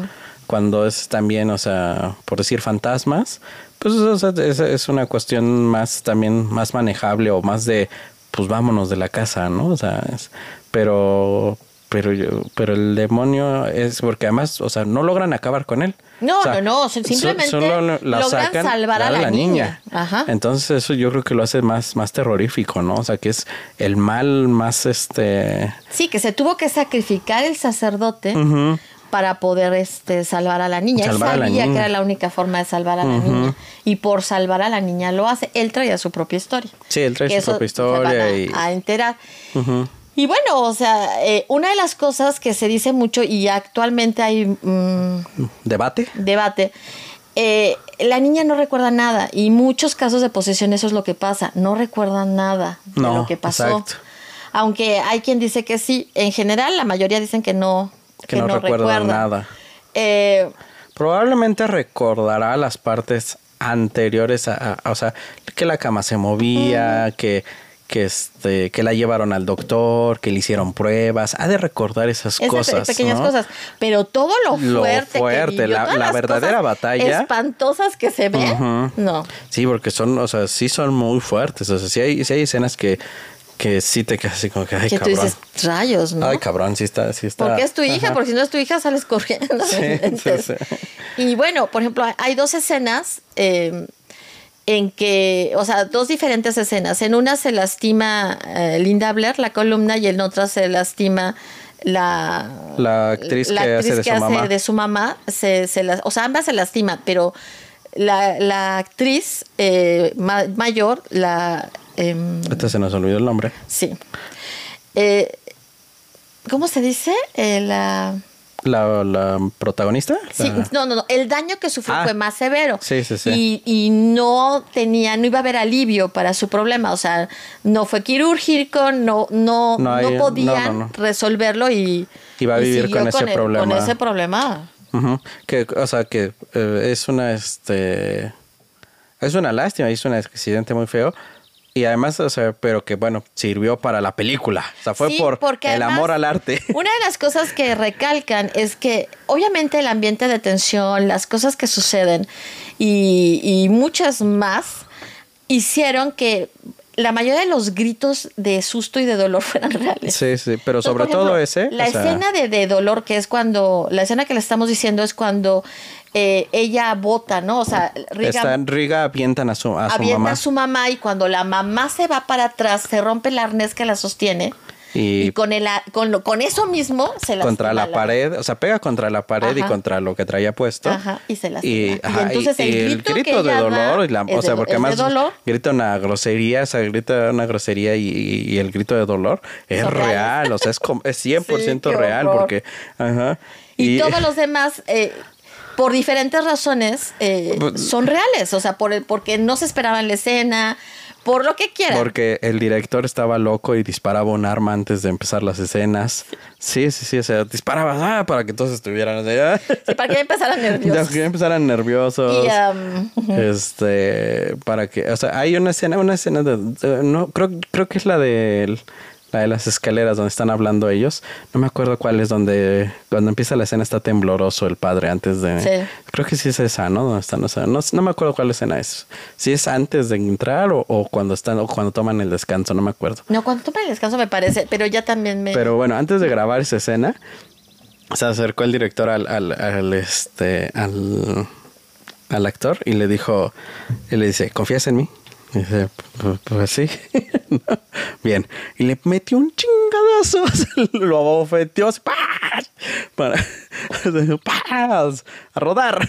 Cuando es también, o sea, por decir fantasmas, pues o sea, es, es una cuestión más también más manejable o más de, pues vámonos de la casa, ¿no? O sea, es- pero pero yo- pero el demonio es porque además, o sea, no logran acabar con él. No, O sea, no, no, so- simplemente solo la logran sacan, salvar a la niña. Ajá. Entonces eso yo creo que lo hace más más terrorífico, ¿no? O sea, que es el mal más este Sí, que se tuvo que sacrificar el sacerdote Ujú. Para poder este, salvar a la niña. Salvar Él sabía niña. que era la única forma de salvar a la niña. Y por salvar a la niña lo hace. Él traía su propia historia. Sí, él Que su propia se van historia a, y- a enterar. Y bueno, o sea, eh, una de las cosas que se dice mucho y actualmente hay mm, debate. debate, eh, la niña no recuerda nada y muchos casos de posesión eso es lo que pasa, no recuerdan nada de No, lo que pasó. exacto. Aunque hay quien dice que sí, en general la mayoría dicen que no, Que no recuerdan nada. Eh, Probablemente recordará las partes anteriores a, a- o sea, que la cama se movía, que que este que la llevaron al doctor, que le hicieron pruebas, ha de recordar esas cosas, pequeñas ¿no? cosas, pero todo lo Lo fuerte, que fuerte, vivió, la- verdadera batalla. espantosas que se ven, no. Sí, porque son, o sea, sí son muy fuertes, o sea, sí hay, sí hay escenas que que sí te quedas así como que ay que tú cabrón. dices, rayos, ¿no? Ay, cabrón, sí está, sí está. Porque es tu hija, Ajá. porque si no es tu hija sales corriendo. Sí, [LAUGHS] Entonces, sí, Y bueno, por ejemplo, hay dos escenas eh, en que, o sea, dos diferentes escenas. En una se lastima eh, Linda Blair, la columna, y en otra se lastima la, La actriz la que hace actriz de que su hace mamá. de su mamá. Se, se las- o sea, ambas se lastiman, pero la, la actriz eh, ma- mayor, la... em, Ahorita se nos olvidó el nombre. sí. Eh, ¿Cómo se dice? Eh, la... La, la protagonista. Sí, La- no, no, no. El daño que sufrió Ah. fue más severo. Sí, sí, sí. Y, y no tenía, no iba a haber alivio para su problema. O sea, no fue quirúrgico, no, no, No podían no, no, no. resolverlo y. Iba a vivir con ese el- problema. Con ese problema. Que, o sea, que eh, es una, este, es una lástima, es un accidente muy feo. Y además, o sea, pero que bueno, sirvió para la película. O sea, fue Sí, por el además, amor al arte. [LAUGHS] Una de las cosas que recalcan es que obviamente el ambiente de tensión, las cosas que suceden y, y muchas más hicieron que la mayoría de los gritos de susto y de dolor [LAUGHS] fueran reales. Sí, sí, pero Entonces, sobre ejemplo, todo ese. La sea, escena de, de dolor, que es cuando. La escena que le estamos diciendo es cuando eh, ella bota, ¿no? O sea, Riga está en Riga avientan a su, a su avienta mamá. a su mamá y cuando la mamá se va para atrás, se rompe el arnés que la sostiene. Y- Y, con, el, con, lo- con eso mismo se contra lastima la pared, o sea, pega contra la pared y Ajá. contra lo que traía puesto. Ajá, y se lastima. Y, Y ajá, y- entonces el y grito que grito de dolor, y la- o sea, de- porque además grita una grosería, o sea, grita una grosería y, y el grito de dolor es Son reales. real, o sea, es, es 100% [LAUGHS] Sí, real porque, ajá. Y, todos los [LAUGHS] demás, eh, por diferentes razones, eh, Pues- son reales. O sea, por el, porque no se esperaban la escena, por lo que quieran. Porque el director estaba loco y disparaba un arma antes de empezar las escenas. Sí, sí, sí, o sea, disparaba ah, para que todos estuvieran así. ah. Sí, para que empezaran [LAUGHS] nerviosos. que empezaran nerviosos. Y, um, Este, para que, o sea, hay una escena, una escena de, de- no, creo, creo que es la de, la de las escaleras donde están hablando ellos. No me acuerdo cuál es donde, cuando empieza la escena está tembloroso el padre antes de, Sí. creo que sí es esa, ¿no? Donde están, o sea, no, no me acuerdo cuál escena es. Si es antes de entrar o, o cuando están, o cuando toman el descanso, no me acuerdo. no, cuando toma el descanso me parece, pero ya también me... Pero bueno, antes de grabar esa escena, se acercó el director al, al, al, este, al, al actor y le dijo, y le dice, ¿confías en mí? Dice, pues, pues sí. [LAUGHS] Bien. Y le metió un chingadazo. [LAUGHS] lo abofeteó. Para, [LAUGHS] a rodar.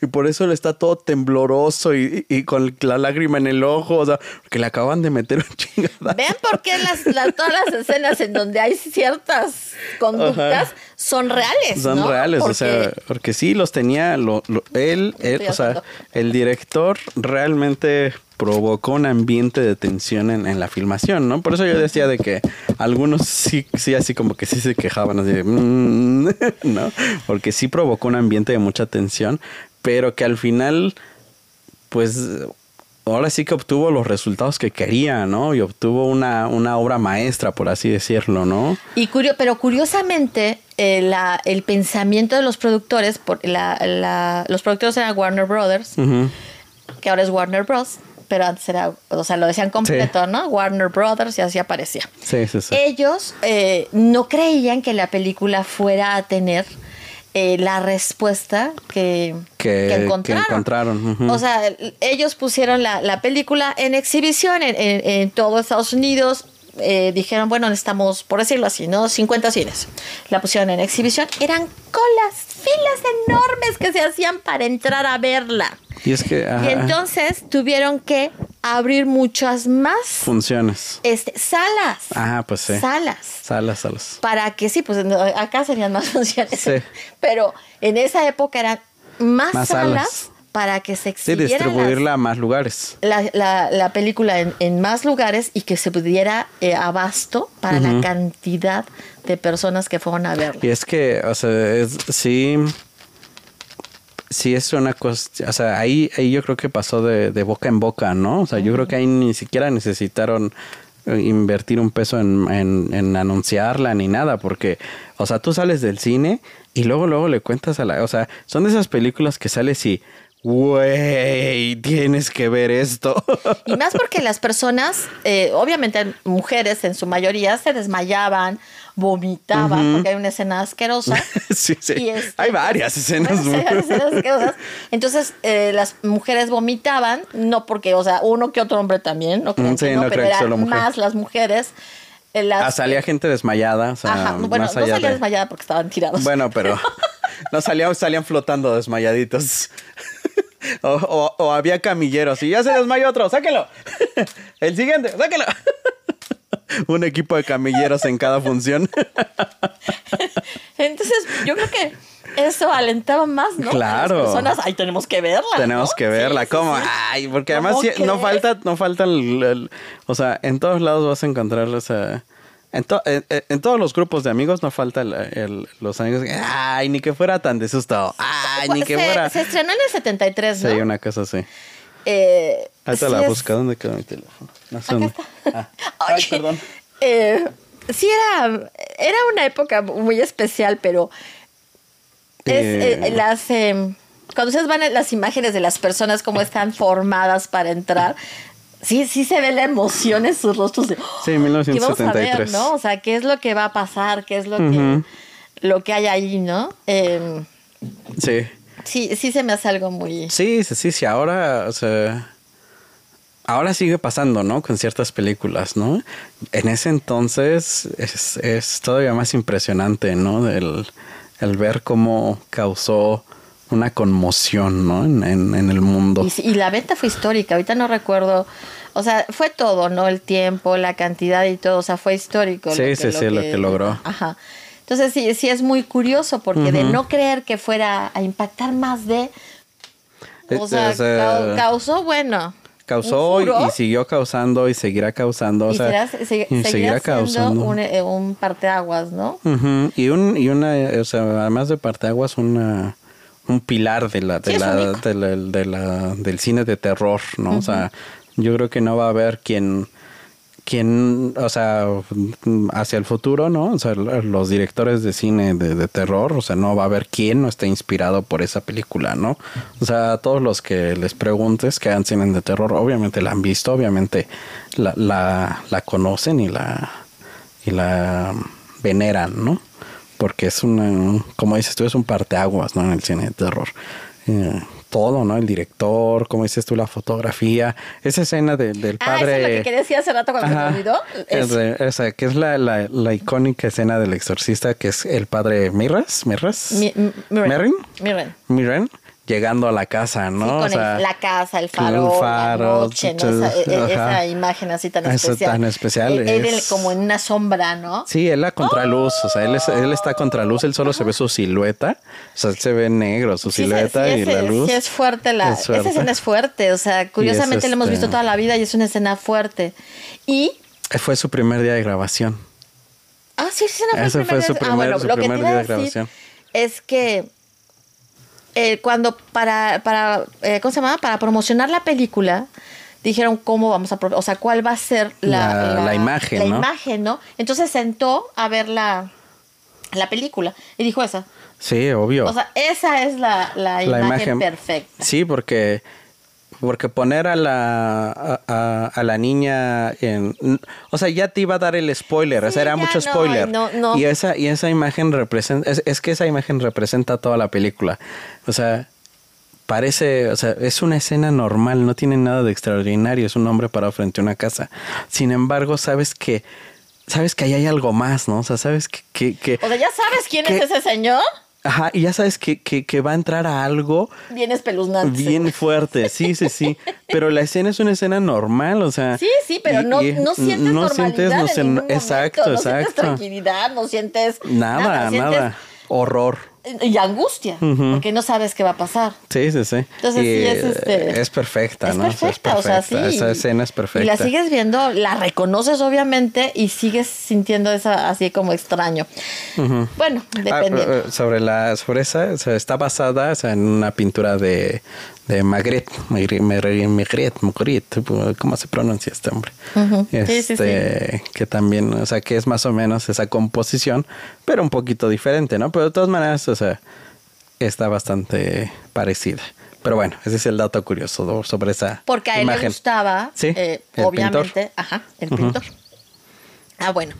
y por eso le está todo tembloroso y, con la lágrima en el ojo. O sea, porque le acaban de meter un chingadazo. Vean por qué las, todas las escenas en donde hay ciertas conductas son reales. Son reales. O sea, porque sí los tenía. Lo, él, él o sea, el director realmente provocó un ambiente de tensión en, la filmación, ¿no? Por eso yo decía de que algunos sí, sí, así como que sí se quejaban, así de, mm", [LAUGHS] ¿no? Porque sí provocó un ambiente de mucha tensión, pero que al final, pues, ahora sí que obtuvo los resultados que quería, ¿no? Y obtuvo una, una obra maestra, por así decirlo, ¿no? Y curio pero curiosamente, eh, el pensamiento de los productores, por la, los productores eran Warner Brothers, que ahora es Warner Bros., pero antes era, o sea, lo decían completo, ¿no? Warner Brothers y así aparecía. Sí, sí, sí. Ellos eh, no creían que la película fuera a tener eh, la respuesta que, que, encontraron. O sea, ellos pusieron la, la película en exhibición en, en, todo Estados Unidos. Eh, dijeron, bueno, necesitamos, por decirlo así, ¿no? 50 cines. La pusieron en exhibición. Eran colas, filas enormes que se hacían para entrar a verla. Y es que. Y entonces tuvieron que abrir muchas más funciones. Este, salas. Ah, pues sí. Salas. Salas, salas. Para que sí, pues acá serían más [LAUGHS] funciones. Sí. Pero en esa época eran más, salas, para que se exhibiera. Sí, distribuirla a más lugares. La, película en, más lugares y que se pudiera eh, abasto para la cantidad de personas que fueron a verla. Y es que, o sea, es, sí sí es una cosa, o sea, ahí, ahí yo creo que pasó de, boca en boca, ¿no? O sea, yo creo que ahí ni siquiera necesitaron eh, invertir un peso en, en, anunciarla ni nada, porque, o sea, tú sales del cine y luego, luego le cuentas a la, o sea, son de esas películas que sales y, güey, tienes que ver esto. Y más porque las personas, eh, obviamente mujeres en su mayoría, se desmayaban vomitaban, porque hay una escena asquerosa. [LAUGHS] sí, sí. Este, hay varias escenas. asquerosas. Entonces, eh, las mujeres vomitaban, no porque, o sea, uno que otro hombre también, no creo que no, pero eran más las mujeres. Eh, ah, salía gente desmayada. O sea, bueno, no salía desmayada porque estaban tirados. Bueno, pero [LAUGHS] no salían, salían flotando desmayaditos. O, o, había camilleros y ya se desmayó otro, sáquelo. [LAUGHS] El siguiente, sáquelo. [LAUGHS] un equipo de camilleros en cada función. [LAUGHS] Entonces, yo creo que eso alentaba más, ¿no? Claro. las personas, ay, tenemos que verla. Tenemos que verla. ¿Cómo? Ay, porque además no falta, no falta el, o sea, en todos lados vas a encontrar esa. En, en, todos los grupos de amigos no falta el, los amigos. Ay, ni que fuera tan de susto. Ay, ni que fuera. Se estrenó en el 73, ¿no? Sí, una cosa así. Eh, la busca. ¿Dónde quedó mi teléfono? No sé Acá está. Ah. [LAUGHS] Ay, perdón. Eh, sí, era, era una época muy especial, pero es, eh, eh, las em, cuando ustedes van a las imágenes de las personas como están formadas para entrar, sí, sí se ve la emoción en sus rostros de sí, 1973. ¿no? O sea, qué es lo que va a pasar, qué es lo que lo que hay ahí, ¿no? Em, sí. Sí, sí se me hace algo muy. Sí, sí, sí, sí. Ahora, o sea. Ahora sigue pasando, ¿no? Con ciertas películas, ¿no? En ese entonces es, todavía más impresionante, ¿no? El, el, ver cómo causó una conmoción, ¿no? En, el mundo. Y, y, la venta fue histórica. Ahorita no recuerdo. O sea, fue todo, ¿no? El tiempo, la cantidad y todo. O sea, fue histórico. Sí, sí, sí, lo que logró. Ajá. Entonces sí, sí es muy curioso porque de no creer que fuera a impactar más de... O sea, causó, bueno. Causó y, siguió causando y seguirá causando. Y, seguirá causando. Un, eh, un parteaguas, ¿no? Y un y una, o sea, además de parteaguas, una un pilar de la, de, la, de la, del cine de terror, ¿no? O sea, yo creo que no va a haber quien quien, o sea, hacia el futuro, ¿no? O sea, los directores de cine de, terror, o sea, no va a haber quien no esté inspirado por esa película, ¿no? O sea, a todos los que les preguntes que hagan cine de terror, obviamente la han visto, obviamente la, la, la conocen y la, y la veneran, ¿no? Porque es una, como dices tú, es un parteaguas, ¿no? En el cine de terror. Eh, todo, ¿no? El director, como dices tú, la fotografía, esa escena de- del Ah, padre. eso es lo que quería decir hace rato cuando Ajá. olvidó. Es- Es- esa, que es la, la, la icónica escena del exorcista, que es el padre Mirras, Mirras, Mi- m- miren, Merrin, miren. Llegando a la casa, ¿no? Sí, O con sea, el- la casa, el el faro, faro, la noche, ¿no? esa, e- e- ajá. esa imagen así tan especial. tan especial Él, él es- como en una sombra, ¿no? Sí, él la contraluz, o sea, él, es- él está contraluz, él solo se ve su silueta, o sea, él se ve negro su Sí, silueta sí, y la luz. sí es fuerte la, es fuerte. esa escena es fuerte, o sea, curiosamente la hemos este- visto toda la vida y es una escena fuerte. Y Fue su primer día de grabación. Ah, sí, sí, no fue Ese fue su día- primer- ah, bueno, su lo que te primer a día de grabación. es que eh, cuando para, para eh, ¿cómo se llama? Para promocionar la película, dijeron cómo vamos a, o sea, cuál va a ser la, La- la imagen, la ¿no? imagen, ¿no? Entonces sentó a ver la, la película y dijo esa. Sí, obvio. O sea, esa es la, la, La imagen, imagen- perfecta. Sí, porque porque poner a la a, a- a la niña en o sea ya te iba a dar el spoiler o Sí, sea era mucho no, spoiler. no, no. y esa y esa imagen representa es, es que esa imagen representa toda la película. O sea parece o sea es una escena normal no tiene nada de extraordinario es un hombre parado frente a una casa. Sin embargo sabes que sabes que ahí hay algo más no o sea sabes que que, que- O sea, ¿ya sabes quién es ese señor? Ajá y ya sabes que, que, que va a entrar a algo Bien espeluznante. Bien [LAUGHS] fuerte, sí, sí, sí. Pero la escena es una escena normal, o sea. Sí, sí, pero y- no, y no sientes normalidad no en ningún momento, exacto, no sientes tranquilidad, no sientes Nada, sientes- nada. Horror. Y angustia, porque no sabes qué va a pasar. Sí, sí, sí. Entonces Y, sí es este. Es perfecta, es ¿no? sea, Perfecta, o sea, sí. Esa escena es perfecta. Y la sigues viendo, la reconoces obviamente y sigues sintiendo esa así como extraño. Bueno, Ah, dependiendo. eh, sobre la sobre esa, o sea, está basada o sea, en una pintura de, de Magritte, Magritte, Magritte, ¿cómo se pronuncia este hombre? Ujú. Sí, sí, Este, que también, o sea, que es más o menos esa composición, pero un poquito diferente, ¿no? Pero de todas maneras, o sea, está bastante parecida. Pero bueno, ese es el dato curioso sobre esa Porque a él le gustaba, Sí, eh, el obviamente, pintor. ajá, el pintor. Ah, bueno.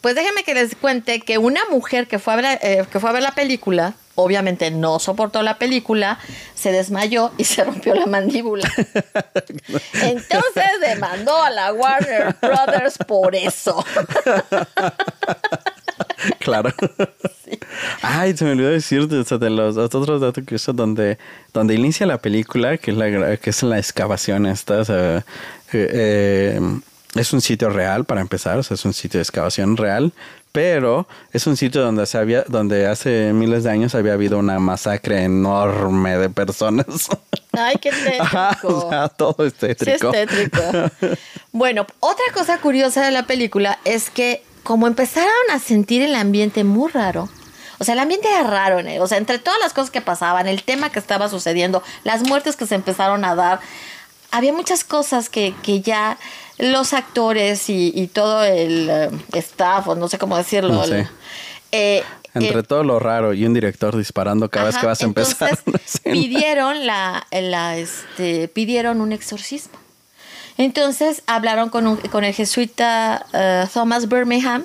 Pues déjenme que les cuente que una mujer que fue a ver, eh, que fue a ver la película, obviamente no soportó la película, se desmayó y [LAUGHS] se rompió la mandíbula. [LAUGHS] Entonces demandó a la Warner Brothers por eso. [LAUGHS] Claro. Ay, se me olvidó decirte de los otros datos que eso donde, donde inicia la película, que es la, que es la excavación esta, o sea, eh, eh, es un sitio real para empezar, o sea, es un sitio de excavación real, pero es un sitio donde se había, donde hace miles de años había habido una masacre enorme de personas. [LAUGHS] Ay, qué [LAUGHS] Ajá, tétrico. o sea, todo es Sí, es tétrico. tétrico. [LAUGHS] Bueno, otra cosa curiosa de la película es que como empezaron a sentir el ambiente muy raro, o sea, el ambiente era raro, ¿eh? o sea, entre todas las cosas que pasaban, el tema que estaba sucediendo, las muertes que se empezaron a dar, había muchas cosas que, que ya los actores y, y todo el eh, staff, o no sé cómo decirlo, No sé. el- eh, Entre eh, todo lo raro y un director disparando cada vez que vas a empezar. entonces, [LAUGHS] pidieron la, la, este, pidieron un exorcismo. Entonces hablaron con, un- con el jesuita eh, Thomas Birmingham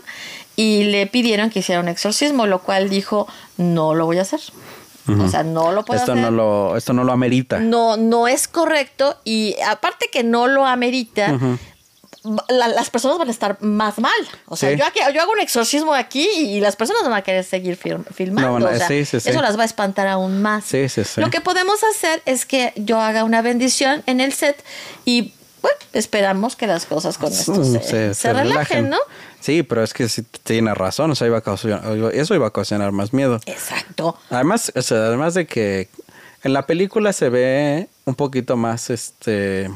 y le pidieron que hiciera un exorcismo, lo cual dijo, no lo voy a hacer. O sea, no lo puedo esto hacer. no lo esto no lo amerita. no, no es correcto y aparte que no lo amerita, la- las personas van a estar más mal. O sea, Sí. yo, aquí, yo hago un exorcismo aquí y las personas van a querer seguir fil- filmando. No, no, o sea, sí. Eso las va a espantar aún más. Sí, sí, sí. Lo que podemos hacer es que yo haga una bendición en el set y bueno, esperamos que las cosas con esto Mm, se, se relajen, ¿no? Sí, pero es que sí tiene razón, o sea, iba a causar- eso iba a ocasionar más miedo. Exacto. Además, o sea, además de que en la película se ve un poquito más este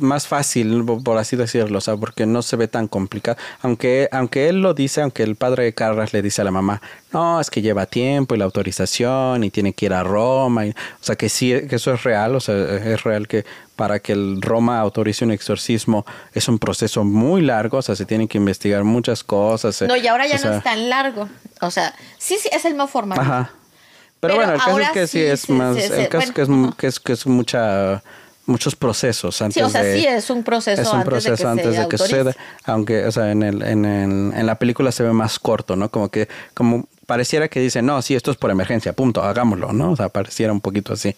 más fácil, po- por así decirlo, o sea, porque no se ve tan complicado. Aunque, aunque él lo dice, aunque el padre de Carras le dice a la mamá, no, es que lleva tiempo y la autorización y tiene que ir a Roma. y- o sea, que sí, que eso es real, o sea, es real que para que el Roma autorice un exorcismo es un proceso muy largo, o sea, se tienen que investigar muchas cosas. No, y ahora ya sea, no es tan largo. O sea, sí, sí, es el mismo formato. Ajá. Pero, Pero bueno, el caso es que sí, sí es más, el caso es que es, bueno, que es que es mucha muchos procesos antes Sí, o sea, de sí es un proceso es un antes de que se suceda, aunque o sea, en el, en el- en la película se ve más corto, ¿no? Como que como pareciera que dice, no, sí, esto es por emergencia, punto, hagámoslo, ¿no? O sea, pareciera un poquito así.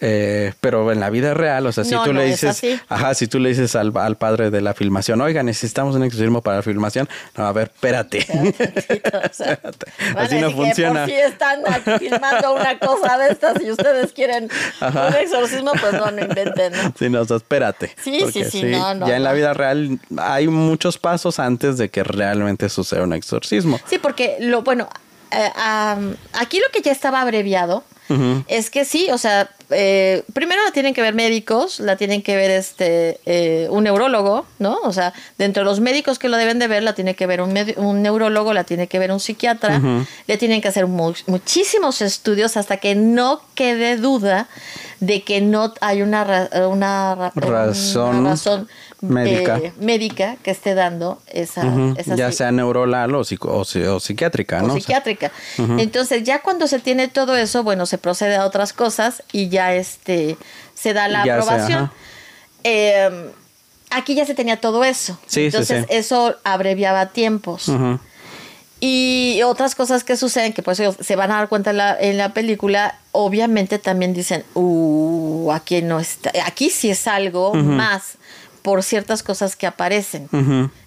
Eh, pero en la vida real, o sea, si No, tú no le es dices, ajá, si tú le dices al, al padre de la filmación, oiga, necesitamos un exorcismo para la filmación, no, a ver, espérate. [LAUGHS] O sea, [LAUGHS] Espérate. a Así no que funciona. Si están aquí filmando una cosa de estas y ustedes quieren Ajá. un exorcismo, pues no, no inventen, ¿no? Sí, no, o sea, espérate. Sí, sí, sí, no, no, Ya en la vida real hay muchos pasos antes de que realmente suceda un exorcismo. Sí, porque lo bueno, eh, aquí lo que ya estaba abreviado es que sí, o sea, eh, primero la tienen que ver médicos, la tienen que ver este eh, un neurólogo, ¿no? O sea, dentro de los médicos que lo deben de ver, la tiene que ver un, un neurólogo, la tiene que ver un psiquiatra, le tienen que hacer mu- muchísimos estudios hasta que no quede duda de que no hay una, ra- una, ra- Razón. una razón médica. eh, médica que esté dando esa, ya sea neuronal o, psiquiátrica, o ¿no? O sea, psiquiátrica. Entonces, ya cuando se tiene todo eso, bueno, se procede a otras cosas y ya este se da la Ya aprobación. Eh, aquí ya se tenía todo eso. Sí, Entonces, sí. eso abreviaba tiempos. Y otras cosas que suceden, que pues ellos se van a dar cuenta en la, en la película, obviamente también dicen, uh, aquí no está, aquí sí es algo más por ciertas cosas que aparecen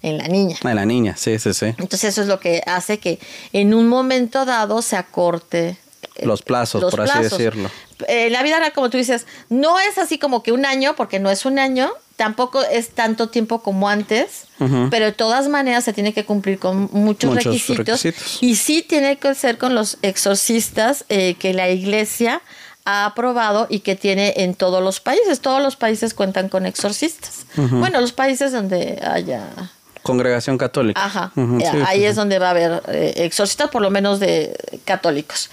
en la niña. A la niña, sí, sí, sí. Entonces eso es lo que hace que en un momento dado se acorte eh, Los plazos, por así decirlo. Eh, la vida real, como tú dices, no es así como que un año, porque no es un año, tampoco es tanto tiempo como antes, pero de todas maneras se tiene que cumplir con muchos, Muchos requisitos, requisitos. y sí tiene que ser con los exorcistas eh, que la iglesia ha aprobado y que tiene en todos los países. Todos los países cuentan con exorcistas. Bueno, los países donde haya Congregación católica. Ajá, sí, ahí sí, es donde va a haber eh, exorcistas, por lo menos de católicos.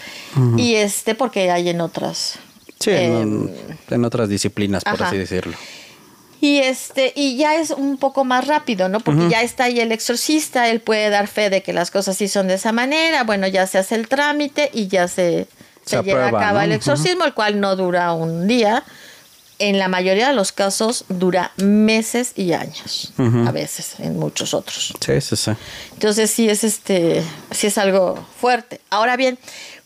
Y este, porque hay en otras. Sí, eh, en, en otras disciplinas, por ajá. así decirlo. y este, y ya es un poco más rápido, ¿no? Porque ya está ahí el exorcista, él puede dar fe de que las cosas sí son de esa manera, bueno, ya se hace el trámite y ya se, se, Se lleva aprueba, a cabo ¿no? el exorcismo, el cual no dura un día. En la mayoría de los casos dura meses y años, a veces, en muchos otros. Sí, sí, sí. Entonces sí es este, sí es algo fuerte. Ahora bien,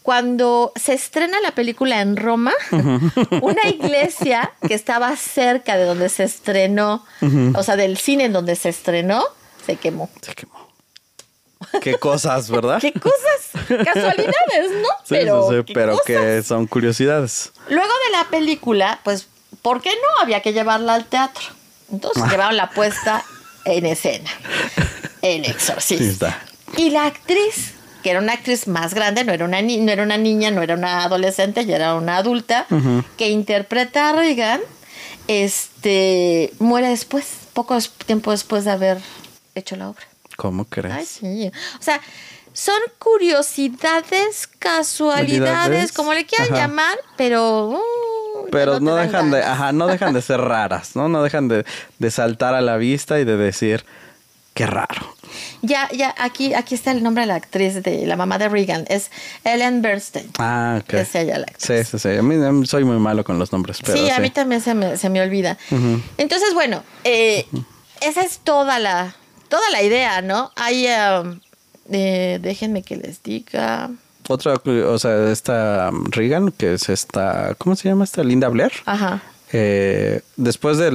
cuando se estrena la película en Roma, [LAUGHS] una iglesia que estaba cerca de donde se estrenó, o sea, del cine en donde se estrenó, se quemó. Se quemó. Qué cosas, ¿verdad? ¿Qué cosas? Casualidades, ¿no? [LAUGHS] Sí, sí, sí, ¿qué pero cosas? que son curiosidades. Luego de la película, pues, ¿por qué no? Había que llevarla al teatro. Entonces Ah. llevaron la puesta en escena. El exorcista. Y la actriz, que era una actriz más grande, no era una, ni- no era una niña, no era una adolescente, ya era una adulta, que interpreta a Regan, este, muere después, poco tiempo después de haber hecho la obra. ¿Cómo crees? Ay, sí. O sea, son curiosidades, casualidades, como le quieran ajá. llamar, pero... ya Pero no dejan de, ajá, no dejan de ser raras, ¿no? No dejan de, de saltar a la vista y de decir, qué raro. Ya, ya, aquí, aquí está el nombre de la actriz de la mamá de Regan, es Ellen Bernstein. Ah, ok. Es ella la actriz. Sí, sí, sí. A mí, a mí soy muy malo con los nombres, pero sí, sí. a mí también se me, se me olvida. Entonces, bueno, eh, esa es toda la, toda la idea, ¿no? Hay, um, eh, déjenme que les diga. Otra, o sea, esta um, Regan, que es esta, ¿cómo se llama esta? Linda Blair. Ajá. Eh, después de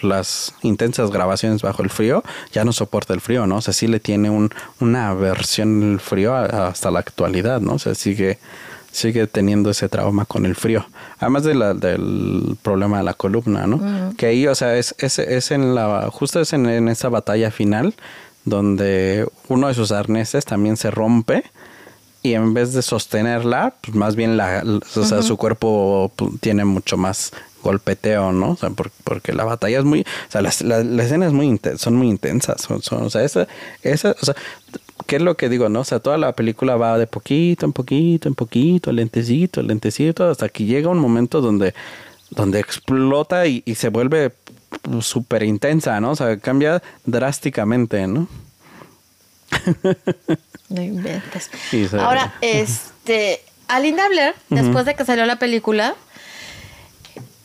las intensas grabaciones bajo el frío, ya no soporta el frío, ¿no? O sea, sí le tiene un, una aversión al frío hasta la actualidad, ¿no? O sea, sigue, sigue teniendo ese trauma con el frío. Además de la, del problema de la columna, ¿no? Que ahí, o sea, es, es, es en la, justo es en, en esa batalla final donde uno de sus arneses también se rompe y en vez de sostenerla, pues más bien la, o sea, su cuerpo pu- tiene mucho más golpeteo, ¿no? O sea, por- porque la batalla es muy, o sea, las, la, la escena es muy inten- son muy intensas, son, son- o sea, esa, esa, o sea, ¿qué es lo que digo, no? O sea, toda la película va de poquito en poquito, en poquito, lentecito, lentecito, hasta que llega un momento donde, donde explota y, y se vuelve súper intensa, ¿no? O sea, cambia drásticamente, ¿no? [LAUGHS] No inventes. Ahora, [LAUGHS] este, a Linda Blair, después de que salió la película,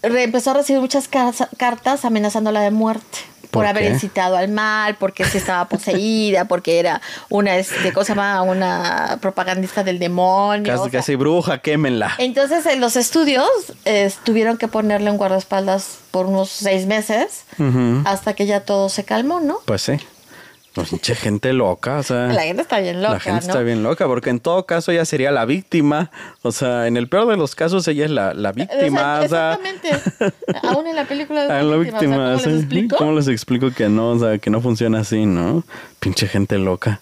empezó a recibir muchas cartas amenazándola de muerte. Por, ¿Por haber incitado al mal, porque sí estaba poseída, porque era una, este, ¿cómo se llama? Una propagandista del demonio. Casi, o sea, casi bruja, quémenla. entonces, en los estudios eh, tuvieron que ponerle un guardaespaldas por unos seis meses hasta que ya todo se calmó, ¿no? Pues sí. Pinche gente loca, o sea. La gente está bien loca, La gente ¿no? está bien loca, porque en todo caso ella sería la víctima. O sea, en el peor de los casos ella es la, la víctima. O sea, exactamente. [LAUGHS] Aún en la película de la víctima. ¿cómo sí. les explico? ¿Cómo les explico que no? O sea, que no funciona así, ¿no? Pinche gente loca.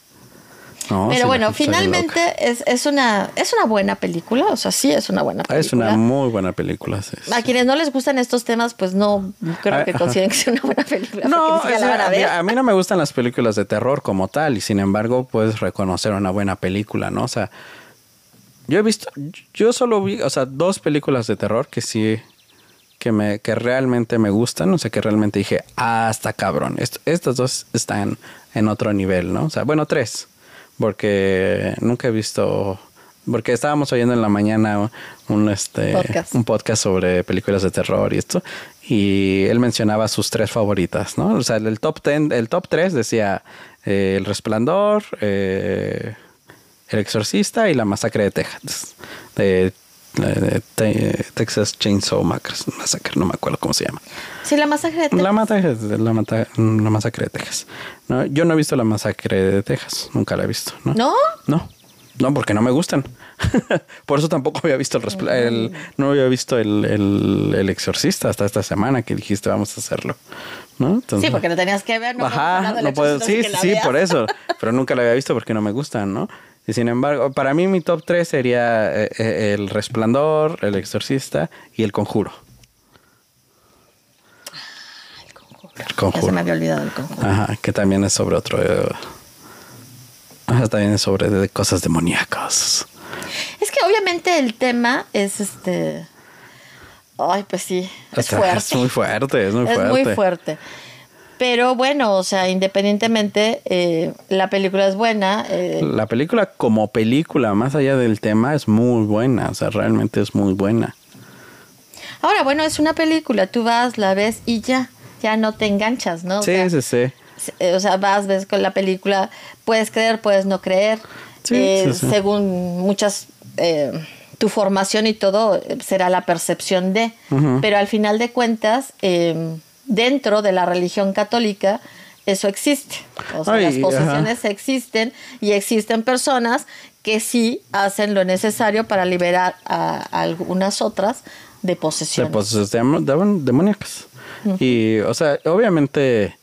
No, Pero bueno, finalmente es, es, una, es una buena película, o sea, sí es una buena película. Es una muy buena película. sí, sí. A quienes no les gustan estos temas, pues no creo Ah, que ajá. consideren que sea una buena película. No, es- la van a a, mí, ver. a mí no me gustan las películas de terror como tal y sin embargo puedes reconocer una buena película, ¿no? O sea, yo he visto, yo solo vi, o sea, dos películas de terror que sí, que me, que realmente me gustan, o sea, que realmente dije, ah, está cabrón, Est- estas dos están en otro nivel, ¿no? O sea, bueno, tres, porque nunca he visto, porque estábamos oyendo en la mañana un, este, Podcast. un podcast sobre películas de terror y esto. Y él mencionaba sus tres favoritas, ¿no? O sea, el top ten, el top tres decía eh, El Resplandor, eh, El Exorcista y La Masacre de Texas. De, Texas Chainsaw Massacre, no me acuerdo cómo se llama. Sí, la masacre de Texas. La, mata- la, mata- la Masacre de Texas. ¿no? Yo no he visto La Masacre de Texas, nunca la he visto, ¿no? ¿No? No, no, porque no me gustan. [LAUGHS] Por eso tampoco había visto el, el- no había visto el, el, el exorcista hasta esta semana que dijiste vamos a hacerlo. ¿no? Entonces- Sí, porque lo tenías que ver. No Ajá, no puedo, sí, sí, sí, por eso. [LAUGHS] Pero nunca la había visto porque no me gustan, ¿no? Y sin embargo, para mí mi top 3 sería eh, eh, El Resplandor, El Exorcista y El Conjuro. El Ya se Conjuro. me había olvidado el conjuro. Ajá, que también es sobre otro. eh, ajá, también es sobre de cosas demoníacas. Es que obviamente el tema es este. Ay, pues sí, es fuerte. Es muy fuerte, es muy [LAUGHS] es fuerte. muy fuerte. Pero bueno, o sea, independientemente, eh, la película es buena. eh, La película como película, más allá del tema, es muy buena. O sea, realmente es muy buena. Ahora, bueno, es una película, tú vas, la ves y ya, ya no te enganchas, ¿no? O sí, sea, sí, sí. eh, o sea, vas, ves con la película, puedes creer, puedes no creer, Sí, eh, sí, sí. según muchas, eh, tu formación y todo será la percepción de, pero al final de cuentas, eh, dentro de la religión católica, eso existe. O sea, Ay, las ajá. posesiones existen y existen personas que sí hacen lo necesario para liberar a, a algunas otras de De posesiones. poses dem- dem- demoníacas. Y, o sea, obviamente,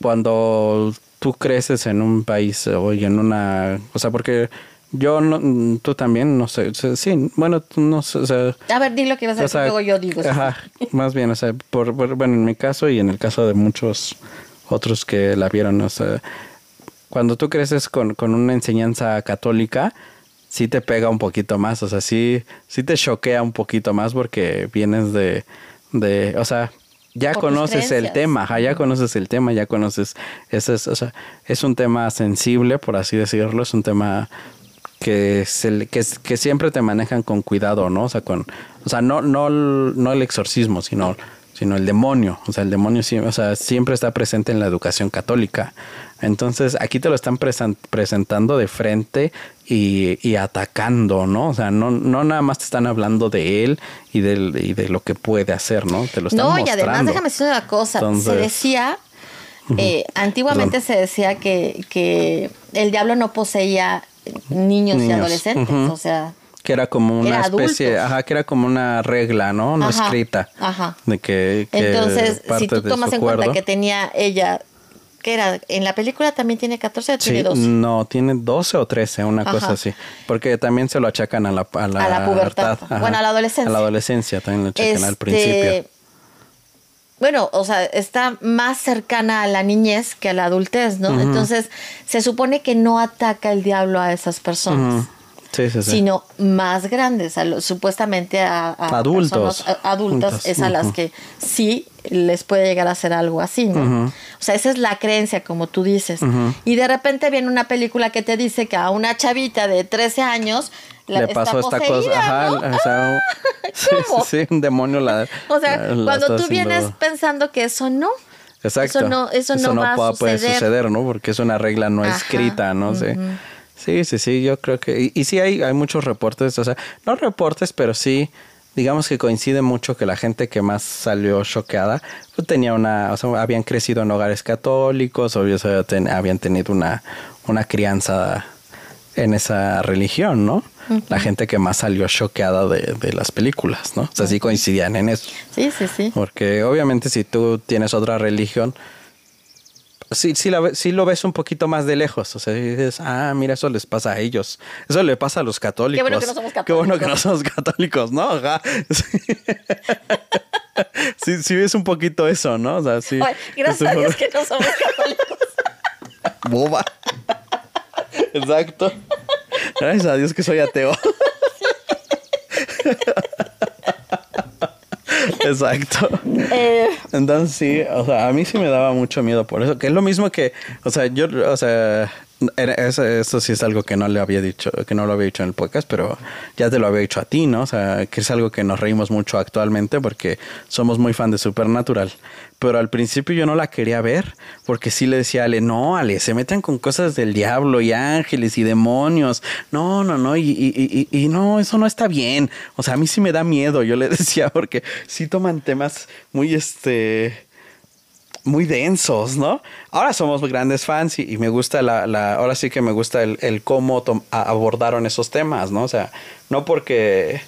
cuando tú creces en un país o en una. O sea, porque yo, no, tú también, no sé. sí, bueno, no sé. O sea, A ver, di lo que ibas a decir, luego yo digo. Ajá, más bien, o sea, por, por- bueno, en mi caso y en el caso de muchos otros que la vieron, o sea, cuando tú creces con, con una enseñanza católica, sí te pega un poquito más, o sea, sí, sí te choquea un poquito más porque vienes de, de o sea, ya Por conoces el tema, ajá, ya conoces el tema, ya conoces, ese es, o sea, es un tema sensible, por así decirlo, es un tema que, se, que, que siempre te manejan con cuidado, ¿no? O sea, con, o sea, no, no, el- no el exorcismo, sino, sino el demonio. O sea, el demonio o sea, siempre está presente en la educación católica. Entonces, aquí te lo están presen- presentando de frente y, y atacando, ¿no? O sea, no, no nada más te están hablando de él y, del, y de lo que puede hacer, ¿no? Te lo están No, y además déjame decir una cosa. se decía, eh, antiguamente se decía que, que el diablo no poseía niños, y adolescentes. O sea, Que era como una Era especie, adultos. ajá, que era como una regla, ¿no? No Ajá, escrita. ajá. De que, que entonces, si tú tomas en cuenta que tenía ella, que era, en la película también tiene 14 o tiene Sí, 12. no, tiene 12 o 13, una Ajá. cosa así. Porque también se lo achacan a la, a la, A la pubertad. ajá. Bueno, a la adolescencia. A la adolescencia también lo achacan al Este, principio. Bueno, o sea, está más cercana a la niñez que a la adultez, ¿no? Entonces, se supone que no ataca el diablo a esas personas. Sí, sí, sí. sino más grandes, a supuestamente a, a Adultos. personas a- adultas, es a las que sí les puede llegar a hacer algo así, ¿no? O sea, esa es la creencia, como tú dices. Y de repente viene una película que te dice que a una chavita de 13 años la- Le pasó esta cosa. Ajá, ¿no? o sea, [LAUGHS] sí, ¿cómo? sí, sí, un demonio la. O sea, la- la cuando tú haciendo- vienes pensando que eso no. Exacto. Eso no, eso no, va puede, a suceder. puede suceder, ¿no? Porque es una regla no Ajá, escrita, ¿no? Sí. Sí, sí, sí, yo creo que... Y, y sí hay, hay muchos reportes, o sea, no reportes, pero sí, digamos que coincide mucho que la gente que más salió choqueada pues, tenía una... O sea, habían crecido en hogares católicos, o sea, ten- habían tenido una, una crianza en esa religión, ¿no? La gente que más salió choqueada de, de las películas, ¿no? O sea, sí coincidían en eso. Sí, sí, sí. Porque obviamente si tú tienes otra religión, sí, sí, la ve- sí lo ves un poquito más de lejos. O sea, dices, ah, mira, eso les pasa a ellos. Eso le pasa a los católicos. bueno que no somos Qué bueno que no católicos. somos católicos, ¿no? Ajá. Sí. [LAUGHS] sí, sí ves un poquito eso, ¿no? O sea, sí. Gracias a Dios que no somos católicos. [LAUGHS] Boba. Exacto. Gracias a Dios que soy ateo. Exacto. Eh, Entonces sí, o sea, a mí sí me daba mucho miedo por eso, que es lo mismo que, o sea, yo, o sea, eso, eso sí es algo que no le había dicho, que no lo había dicho en el podcast, pero ya te lo había dicho a ti, ¿no? O sea, que es algo que nos reímos mucho actualmente porque somos muy fan de Supernatural. Pero al principio yo no la quería ver porque sí le decía a Ale, no, Ale, se meten con cosas del diablo y ángeles y demonios. No, no, no, y, y, y, y no, eso no está bien. O sea, a mí sí me da miedo, yo le [LAUGHS] decía, porque sí toman temas muy, este, muy densos, ¿no? Ahora somos grandes fans y, me gusta la, la, ahora sí que me gusta el, el cómo abordaron esos temas, ¿no? O sea, no porque,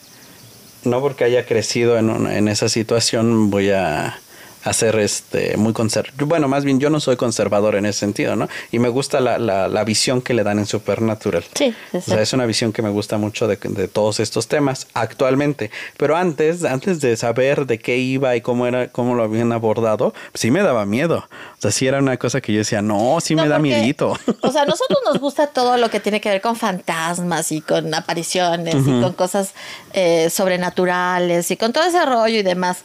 no porque haya crecido en, en esa situación voy a hacer este muy conservador. Bueno, más bien yo no soy conservador en ese sentido, ¿no? Y me gusta la, la, la visión que le dan en Supernatural. Sí, O sea, es una visión que me gusta mucho de, de todos estos temas actualmente. Pero antes, antes de saber de qué iba y cómo era, cómo lo habían abordado, sí me daba miedo. O sea, sí era una cosa que yo decía, no, sí No, me da porque, miedito. O sea, a [LAUGHS] nosotros nos gusta todo lo que tiene que ver con fantasmas y con apariciones y con cosas eh, sobrenaturales y con todo ese rollo y demás.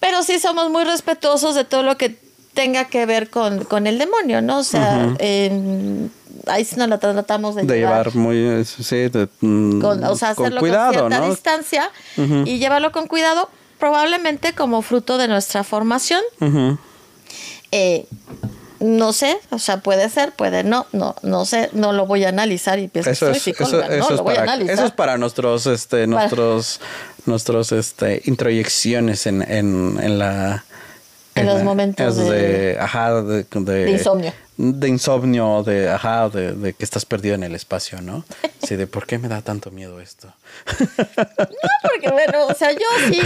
Pero sí somos muy respetuosos de todo lo que tenga que ver con, con el demonio, ¿no? O sea, eh, ahí sí nos la tratamos de, de llevar. llevar muy, sí, de, mm, con, o sea, con hacerlo cuidado, con cierta ¿no? distancia y llevarlo con cuidado, probablemente como fruto de nuestra formación. Eh, no sé, o sea, puede ser, puede no, no, no sé, no lo voy a analizar y pienso Eso que es, soy eso, psicóloga, eso no, es lo voy a para, analizar. eso es para nuestros, este, Para- nuestros, este, introyecciones en, en, en la, En los la- momentos es de- ajá, de, insomnio. de insomnio, de, ajá, de, de que estás perdido en el espacio, ¿no? Sí, de por qué me da tanto miedo esto. [LAUGHS] Porque bueno, o sea, yo sí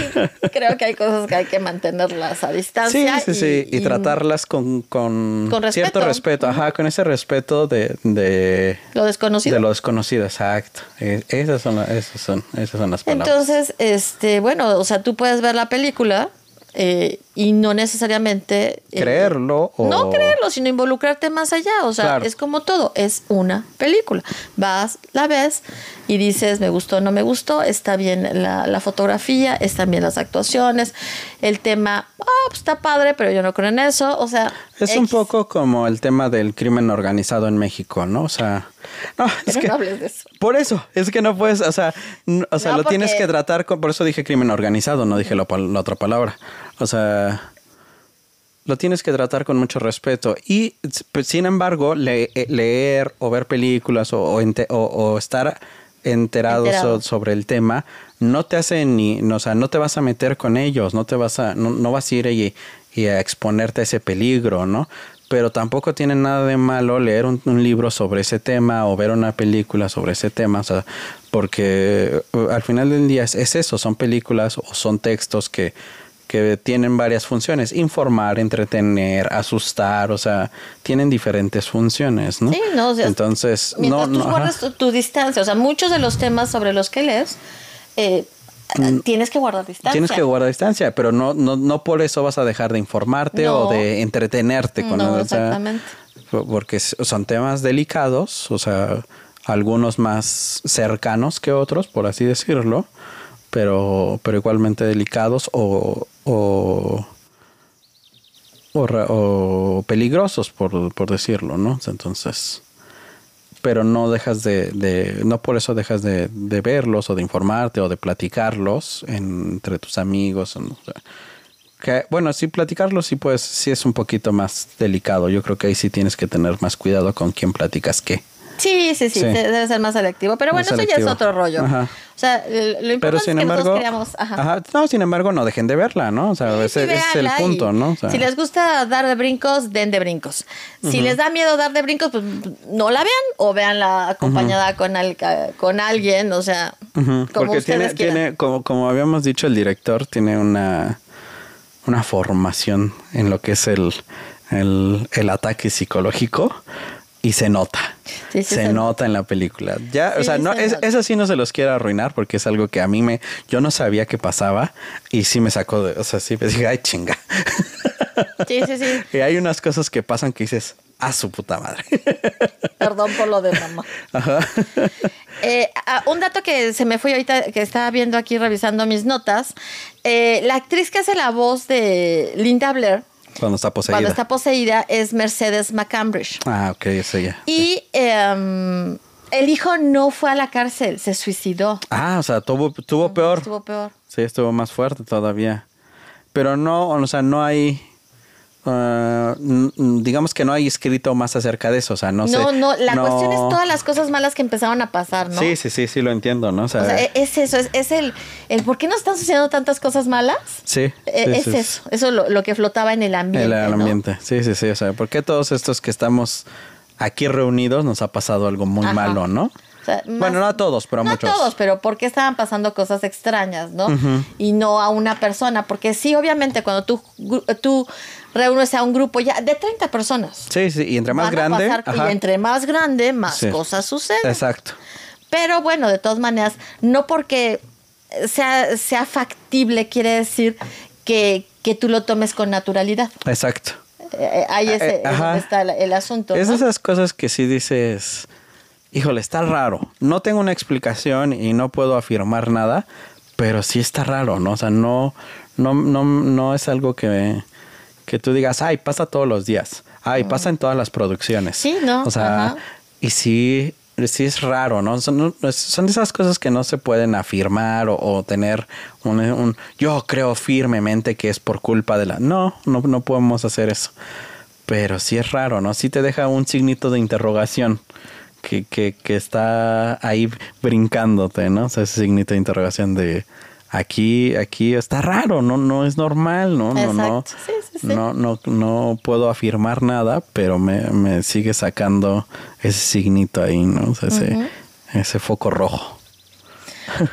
creo que hay cosas que hay que mantenerlas a Sí, distancia. sí, sí, y, y- tratarlas con, con, Con cierto respeto. respeto, ajá, con ese respeto de, de, Lo desconocido. de lo desconocido, exacto. Eh, Esas son, la- esas son, esas son las palabras. Entonces, este, bueno, o sea, tú puedes ver la película eh, y no necesariamente eh, Creerlo o- no creerlo, sino involucrarte más allá. O sea, Claro. es como todo, es una película. Vas, la ves y dices, me gustó, no me gustó, está bien la, la fotografía, están bien las actuaciones, el tema, ah, pues está padre, pero yo no creo en eso. O sea, Es un poco como el tema del crimen organizado en México, ¿no? O sea, [LAUGHS] no, es que no hables de eso. por eso, es que no puedes, o sea, o sea, No, lo tienes que tratar con, por eso dije crimen organizado, no dije la otra palabra. O sea, lo tienes que tratar con mucho respeto y pues, sin embargo, le- eh, leer o ver películas o, o ente- o- o estar enterado, Enterado. so- sobre el tema no te hace ni, no, o sea, no te vas a meter con ellos, no te vas a, no, no vas a ir y, y a exponerte a ese peligro, ¿no? Pero tampoco tiene nada de malo leer un, un libro sobre ese tema o ver una película sobre ese tema, o sea, porque uh, al final del día es, es eso, son películas o son textos que, que tienen varias funciones, informar, entretener, asustar, o sea, tienen diferentes funciones, ¿no? Sí, no, o sea, Entonces, no, tú no, guardas tu, tu distancia, o sea, muchos de los temas sobre los que lees, eh, tienes que guardar distancia. Mm. Tienes que guardar distancia, pero no, no, no por eso vas a dejar de informarte No. o de entretenerte con No, o sea, exactamente. porque son temas delicados, o sea, algunos más cercanos que otros, por así decirlo, pero, pero igualmente delicados o, o, o, peligrosos, por, por decirlo, ¿no? Entonces, pero no dejas de, no por eso dejas de, de verlos o de informarte o de platicarlos en- entre tus amigos. Que, bueno, sí, platicarlo sí, pues, sí es un poquito más delicado. Yo creo que ahí sí tienes que tener más cuidado con quién platicas qué. Sí, sí, sí, Sí. debe ser más selectivo. Pero bueno, eso ya es otro rollo. Ajá. O sea, lo importante Pero es que embargo, nosotros queríamos... Ajá. ajá, no, sin embargo, no dejen de verla, ¿no? O sea, Sí, ese, sí, ese es el punto, ¿no? O sea, si les gusta dar de brincos, den de brincos. Si les da miedo dar de brincos, pues no la vean o veanla acompañada con, al- con alguien, o sea, ujú, como porque ustedes tiene, tiene como, como habíamos dicho, el director tiene una, una formación en lo que es el, el, el ataque psicológico y se nota. Sí, sí, se se- nota en la película. Ya, o sea, no, se es- eso sí no se los quiero arruinar porque es algo que a mí me, yo no sabía que pasaba y sí me sacó de, o sea, sí me dije, ay, chinga. Sí, sí, sí. [LAUGHS] y hay unas cosas que pasan que dices, a su puta madre. [LAUGHS] Perdón por lo de mamá. Ajá. [LAUGHS] Eh, un dato que se me fue ahorita, que estaba viendo aquí revisando mis notas. eh, la actriz que hace la voz de Linda Blair, Cuando está poseída. cuando está poseída, es Mercedes McCambridge. Ah, ok, eso ya. Y em, el hijo no fue a la cárcel, se suicidó. Ah, o sea, tuvo, tuvo peor. Estuvo peor. Sí, estuvo más fuerte todavía. Pero no, o sea, no hay. Ah, digamos que no hay escrito más acerca de eso. O sea, no, sé. No, no, la no- cuestión es todas las cosas malas que empezaron a pasar, ¿no? Sí, sí, sí, sí, lo entiendo, ¿no? O sea, O sea, e- es eso, es, es el, el por qué nos están sucediendo tantas cosas malas. sí. Eh, sí, es sí, eso, eso lo, lo que flotaba en el ambiente. El, el ¿no? ambiente. Sí, sí, sí. O sea, ¿por qué todos estos que estamos aquí reunidos nos ha pasado algo muy Ajá. malo, no? O sea, más- bueno, no a todos, pero a no muchos. a todos, pero ¿por qué estaban pasando cosas extrañas, no? Y no a una persona, porque sí, obviamente, cuando tú, tú reúnes a un grupo ya de 30 personas. Sí, sí, y entre más van a grande. pasar- y entre más grande, más Sí. cosas suceden. Exacto. Pero bueno, de todas maneras, no porque sea, sea factible quiere decir que, que tú lo tomes con naturalidad. Exacto. Eh, ahí es, Eh, es donde está el, el asunto. Es esas cosas que sí dices, híjole, está raro. No tengo una explicación y no puedo afirmar nada, pero sí está raro, ¿no? O sea, no, no, no, no es algo que, que tú digas, ay, pasa todos los días. Ay, pasa en todas las producciones. Sí, ¿no? O sea, y sí, sí es raro, ¿no? Son, son esas cosas que no se pueden afirmar o, o tener un, un- yo creo firmemente que es por culpa de la... No, no, no podemos hacer eso. Pero sí es raro, ¿no? Sí te deja un signito de interrogación que, que, que está ahí brincándote, ¿no? O sea, ese signito de interrogación de aquí, aquí está raro, no, no es normal, ¿no? No, no, Exacto. Sí, sí, sí. no, no, no puedo afirmar nada, pero me, me sigue sacando ese signito ahí, ¿no? O sea, ese, ese foco rojo.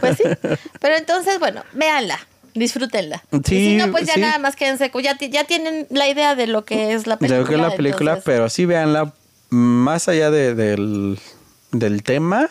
Pues sí. [LAUGHS] Pero entonces, bueno, véanla, disfrútenla. Sí, y si no, pues ya sí. nada más quédense, ya, ya tienen la idea de lo que es la De película. lo que es la película, entonces- pero sí veanla más allá de- del, del tema.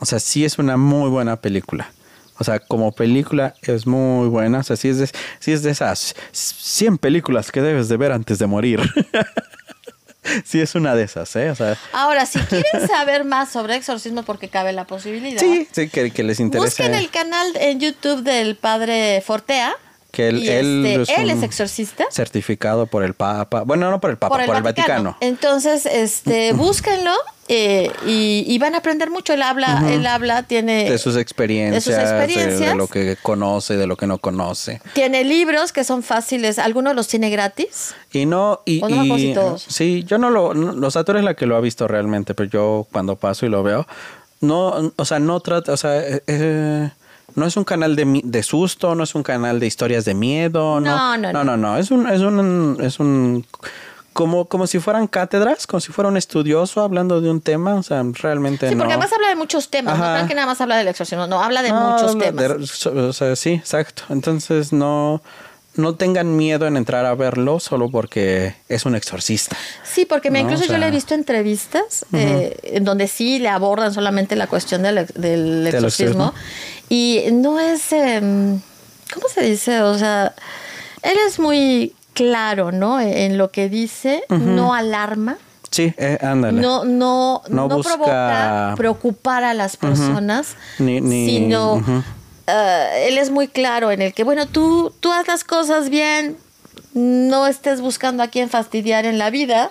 O sea, sí es una muy buena película. O sea, como película es muy buena. O sea, sí es de, sí es de esas 100 películas que debes de ver antes de morir. [LAUGHS] sí es una de esas, ¿eh? O sea, Ahora, si [LAUGHS] quieren saber más sobre exorcismo, porque cabe la posibilidad, sí, sí, que, que les interese. busquen el canal en YouTube del padre Fortea. Que él- este, es él un- es exorcista. certificado por el Papa. Bueno, no por el Papa, por el, Vaticano. Entonces, este, [CLEARS THROAT] búsquenlo eh, y, y van a aprender mucho. Él habla, él habla, tiene De sus experiencias, de, experiencias. de lo que conoce, de lo que no conoce. Tiene libros que son fáciles, algunos los tiene gratis. Y no, y, O no y- todos. sí, yo no lo, no, los actores la que lo ha visto realmente, pero yo cuando paso y lo veo, no, o sea, no trata, o sea, eh, eh, no es un canal de, de susto, no es un canal de historias de miedo, no, No, no, no, no, no, es un, es un, es un, como, como si fueran cátedras, como si fuera un estudioso hablando de un tema, o sea, realmente Sí, no. porque además habla de muchos temas. No Ajá. crean que nada más habla del exorcismo, no, habla de No, muchos no, temas. de- o sea, sí, exacto. Entonces no, no tengan miedo en entrar a verlo solo porque es un exorcista. Sí, porque No, incluso o sea- yo le he visto entrevistas eh, en donde sí le abordan solamente la cuestión del, del exorcismo. Y no es. em, ¿Cómo se dice? O sea, él es muy claro, ¿no? En lo que dice, no alarma. Sí, eh, ándale. No, no, No no, busca- provoca preocupar a las personas, Ni- ni- sino eh, él es muy claro en el que, bueno, tú, tú haz las cosas bien, no estés buscando a quién fastidiar en la vida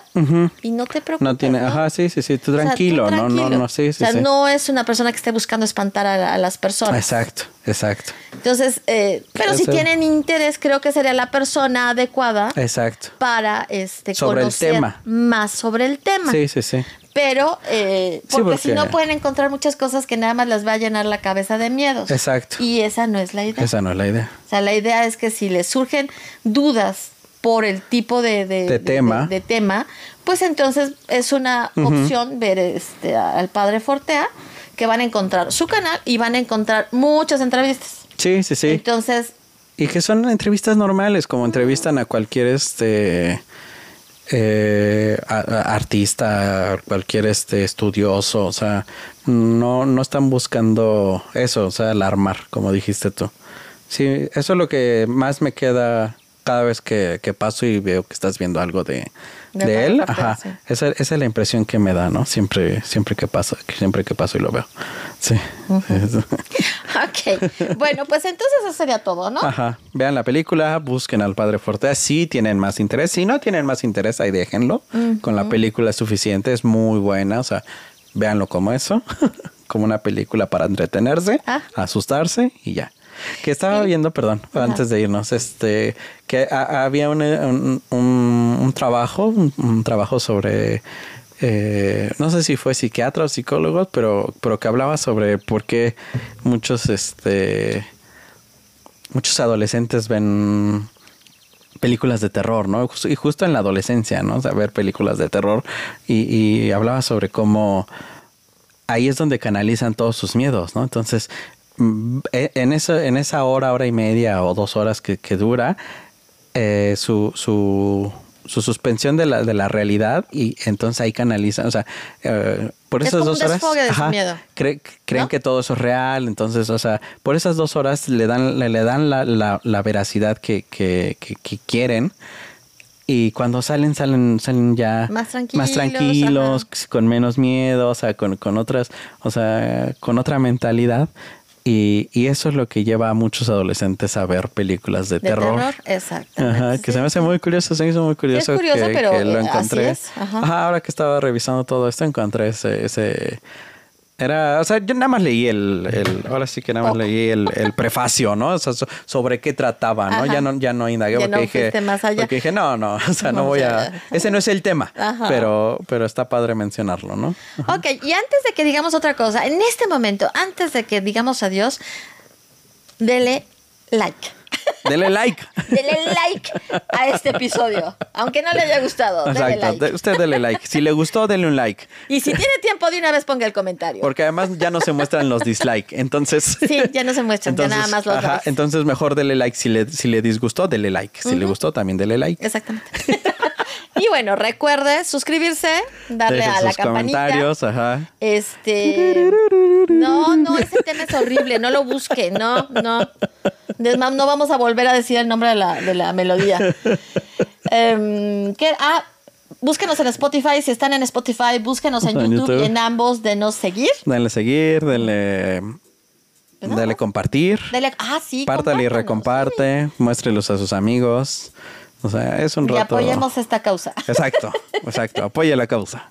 y no te preocupes. No tiene, ¿no? ajá, sí, sí, sí, tú O sea, tú tranquilo, no, no, no, sí, sí, O sea, sí. no es una persona que esté buscando espantar a, a las personas. Exacto, Exacto. Entonces, eh, pero si tienen interés, creo que sería la persona adecuada Exacto. para este Sobre el conocer tema. más sobre el tema. Sí, sí, sí. Pero, eh, Sí, porque, si porque- no pueden encontrar muchas cosas que nada más les va a llenar la cabeza de miedos. Exacto. Y esa no es la idea. Esa no es la idea. O sea, la idea es que si les surgen dudas por el tipo de, de- De tema. de tema, pues entonces es una opción ver este, al padre Fortea, que van a encontrar su canal y van a encontrar muchas entrevistas. Sí, sí, sí. Entonces, Y que son entrevistas normales, como entrevistan a cualquier este eh, a- a- artista, cualquier este estudioso, o sea, no, no están buscando eso, o sea, alarmar, como dijiste tú. Sí, eso es lo que más me queda cada vez que, que paso y veo que estás viendo algo de, De de él. Ajá. sí. Esa, esa es la impresión que me da, ¿no? Siempre, siempre que paso, siempre que paso y lo veo. Sí. [LAUGHS] [LAUGHS] ok. bueno, pues entonces eso sería todo, ¿no? Ajá. Vean la película, busquen al Padre Fortea si tienen más interés. Si no tienen más interés, ahí déjenlo. Con la película es suficiente, es muy buena. O sea, véanlo como eso, [LAUGHS] como una película para entretenerse, Ah. asustarse y ya. Que estaba viendo, perdón, antes de irnos, este, que ha- había un, un, un- un trabajo, un, trabajo sobre, eh, no sé si fue psiquiatra o psicólogos, pero, pero que hablaba sobre por qué muchos, este, muchos adolescentes ven películas de terror, ¿no? Y justo en la adolescencia, ¿no? O sea, ver películas de terror y, y hablaba sobre cómo ahí es donde canalizan todos sus miedos, ¿no? Entonces, en, eso, en esa hora, hora y media o dos horas que, que dura, eh, su, su, su suspensión de la, de la realidad y entonces ahí canalizan, o sea, eh, por Es esas como un dos horas desfogue de su miedo. cre- creen ¿No? que todo eso es real, entonces, o sea, por esas dos horas le dan, le, le dan la, la, la veracidad que, que, que, que quieren. Y cuando salen, salen, salen ya Más tranquilos, más tranquilos, ajá. con menos miedo, o sea, con, con otras, o sea, con otra mentalidad. Y, y eso es lo que lleva a muchos adolescentes a ver películas de, De terror, exactamente. Ajá, que Sí, se me hace muy curioso, se me hizo muy curioso, curioso, que, pero, que lo eh, así encontré. es, ajá. ahora que estaba revisando todo esto, encontré ese, ese era, o sea, yo nada más leí el, el ahora sí que nada más Poco. leí el, el prefacio, ¿no? O sea, so- sobre qué trataba, ¿no? Ajá. Ya no, ya no indagué porque no dije, más allá. porque dije, no, no, o sea, no voy a, ese no es el tema, Ajá. pero, pero está padre mencionarlo, ¿no? Ok, y antes de que digamos otra cosa, en este momento, antes de que digamos adiós, dele like. Dele like. Dele like a este episodio. Aunque no le haya gustado, dele Exacto, like. de- usted dele like. Si le gustó, dele un like. Y si tiene tiempo, de una vez ponga el comentario. Porque además ya no se muestran los dislike. Entonces. Sí, ya no se muestran, ya nada más los ajá, entonces mejor dele like. Si le, si le disgustó, dele like. Si le gustó, también dele like. Exactamente. Y bueno, recuerde suscribirse, darle Deje a la sus campanita. comentarios, ajá. Este. [LAUGHS] No, no, ese tema es horrible. No lo busque. No, no. Es más, no vamos a volver a decir el nombre de la, de la melodía. ¿qué? Ah, búsquenos en Spotify. Si están en Spotify, búsquenos en En YouTube. YouTube. En ambos, denos seguir. Denle seguir, denle. Dele más. compartir. Dele, ah, sí. Pártale y recomparte. Muéstrelos a sus amigos. O sea, es un. Y rato. apoyemos esta causa. Exacto, exacto. Apoye la causa.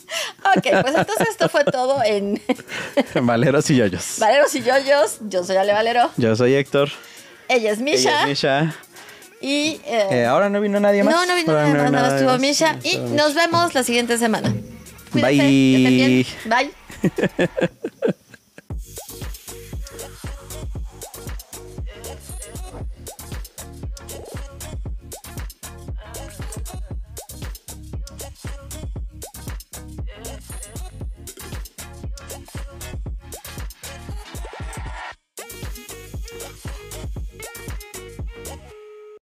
Ok, pues entonces esto fue todo en [LAUGHS] Valeros y yoyos. Valeros y Yoyos. Yo soy Ale Valero. Yo soy Héctor. Ella es Misha. Ella es Misha. Y. eh, Eh, ahora no vino nadie más. no, no vino Ahora nada más, nada más estuvo. Misha. Y nos vemos la siguiente semana. Cuídense, Bye. Bye. [LAUGHS]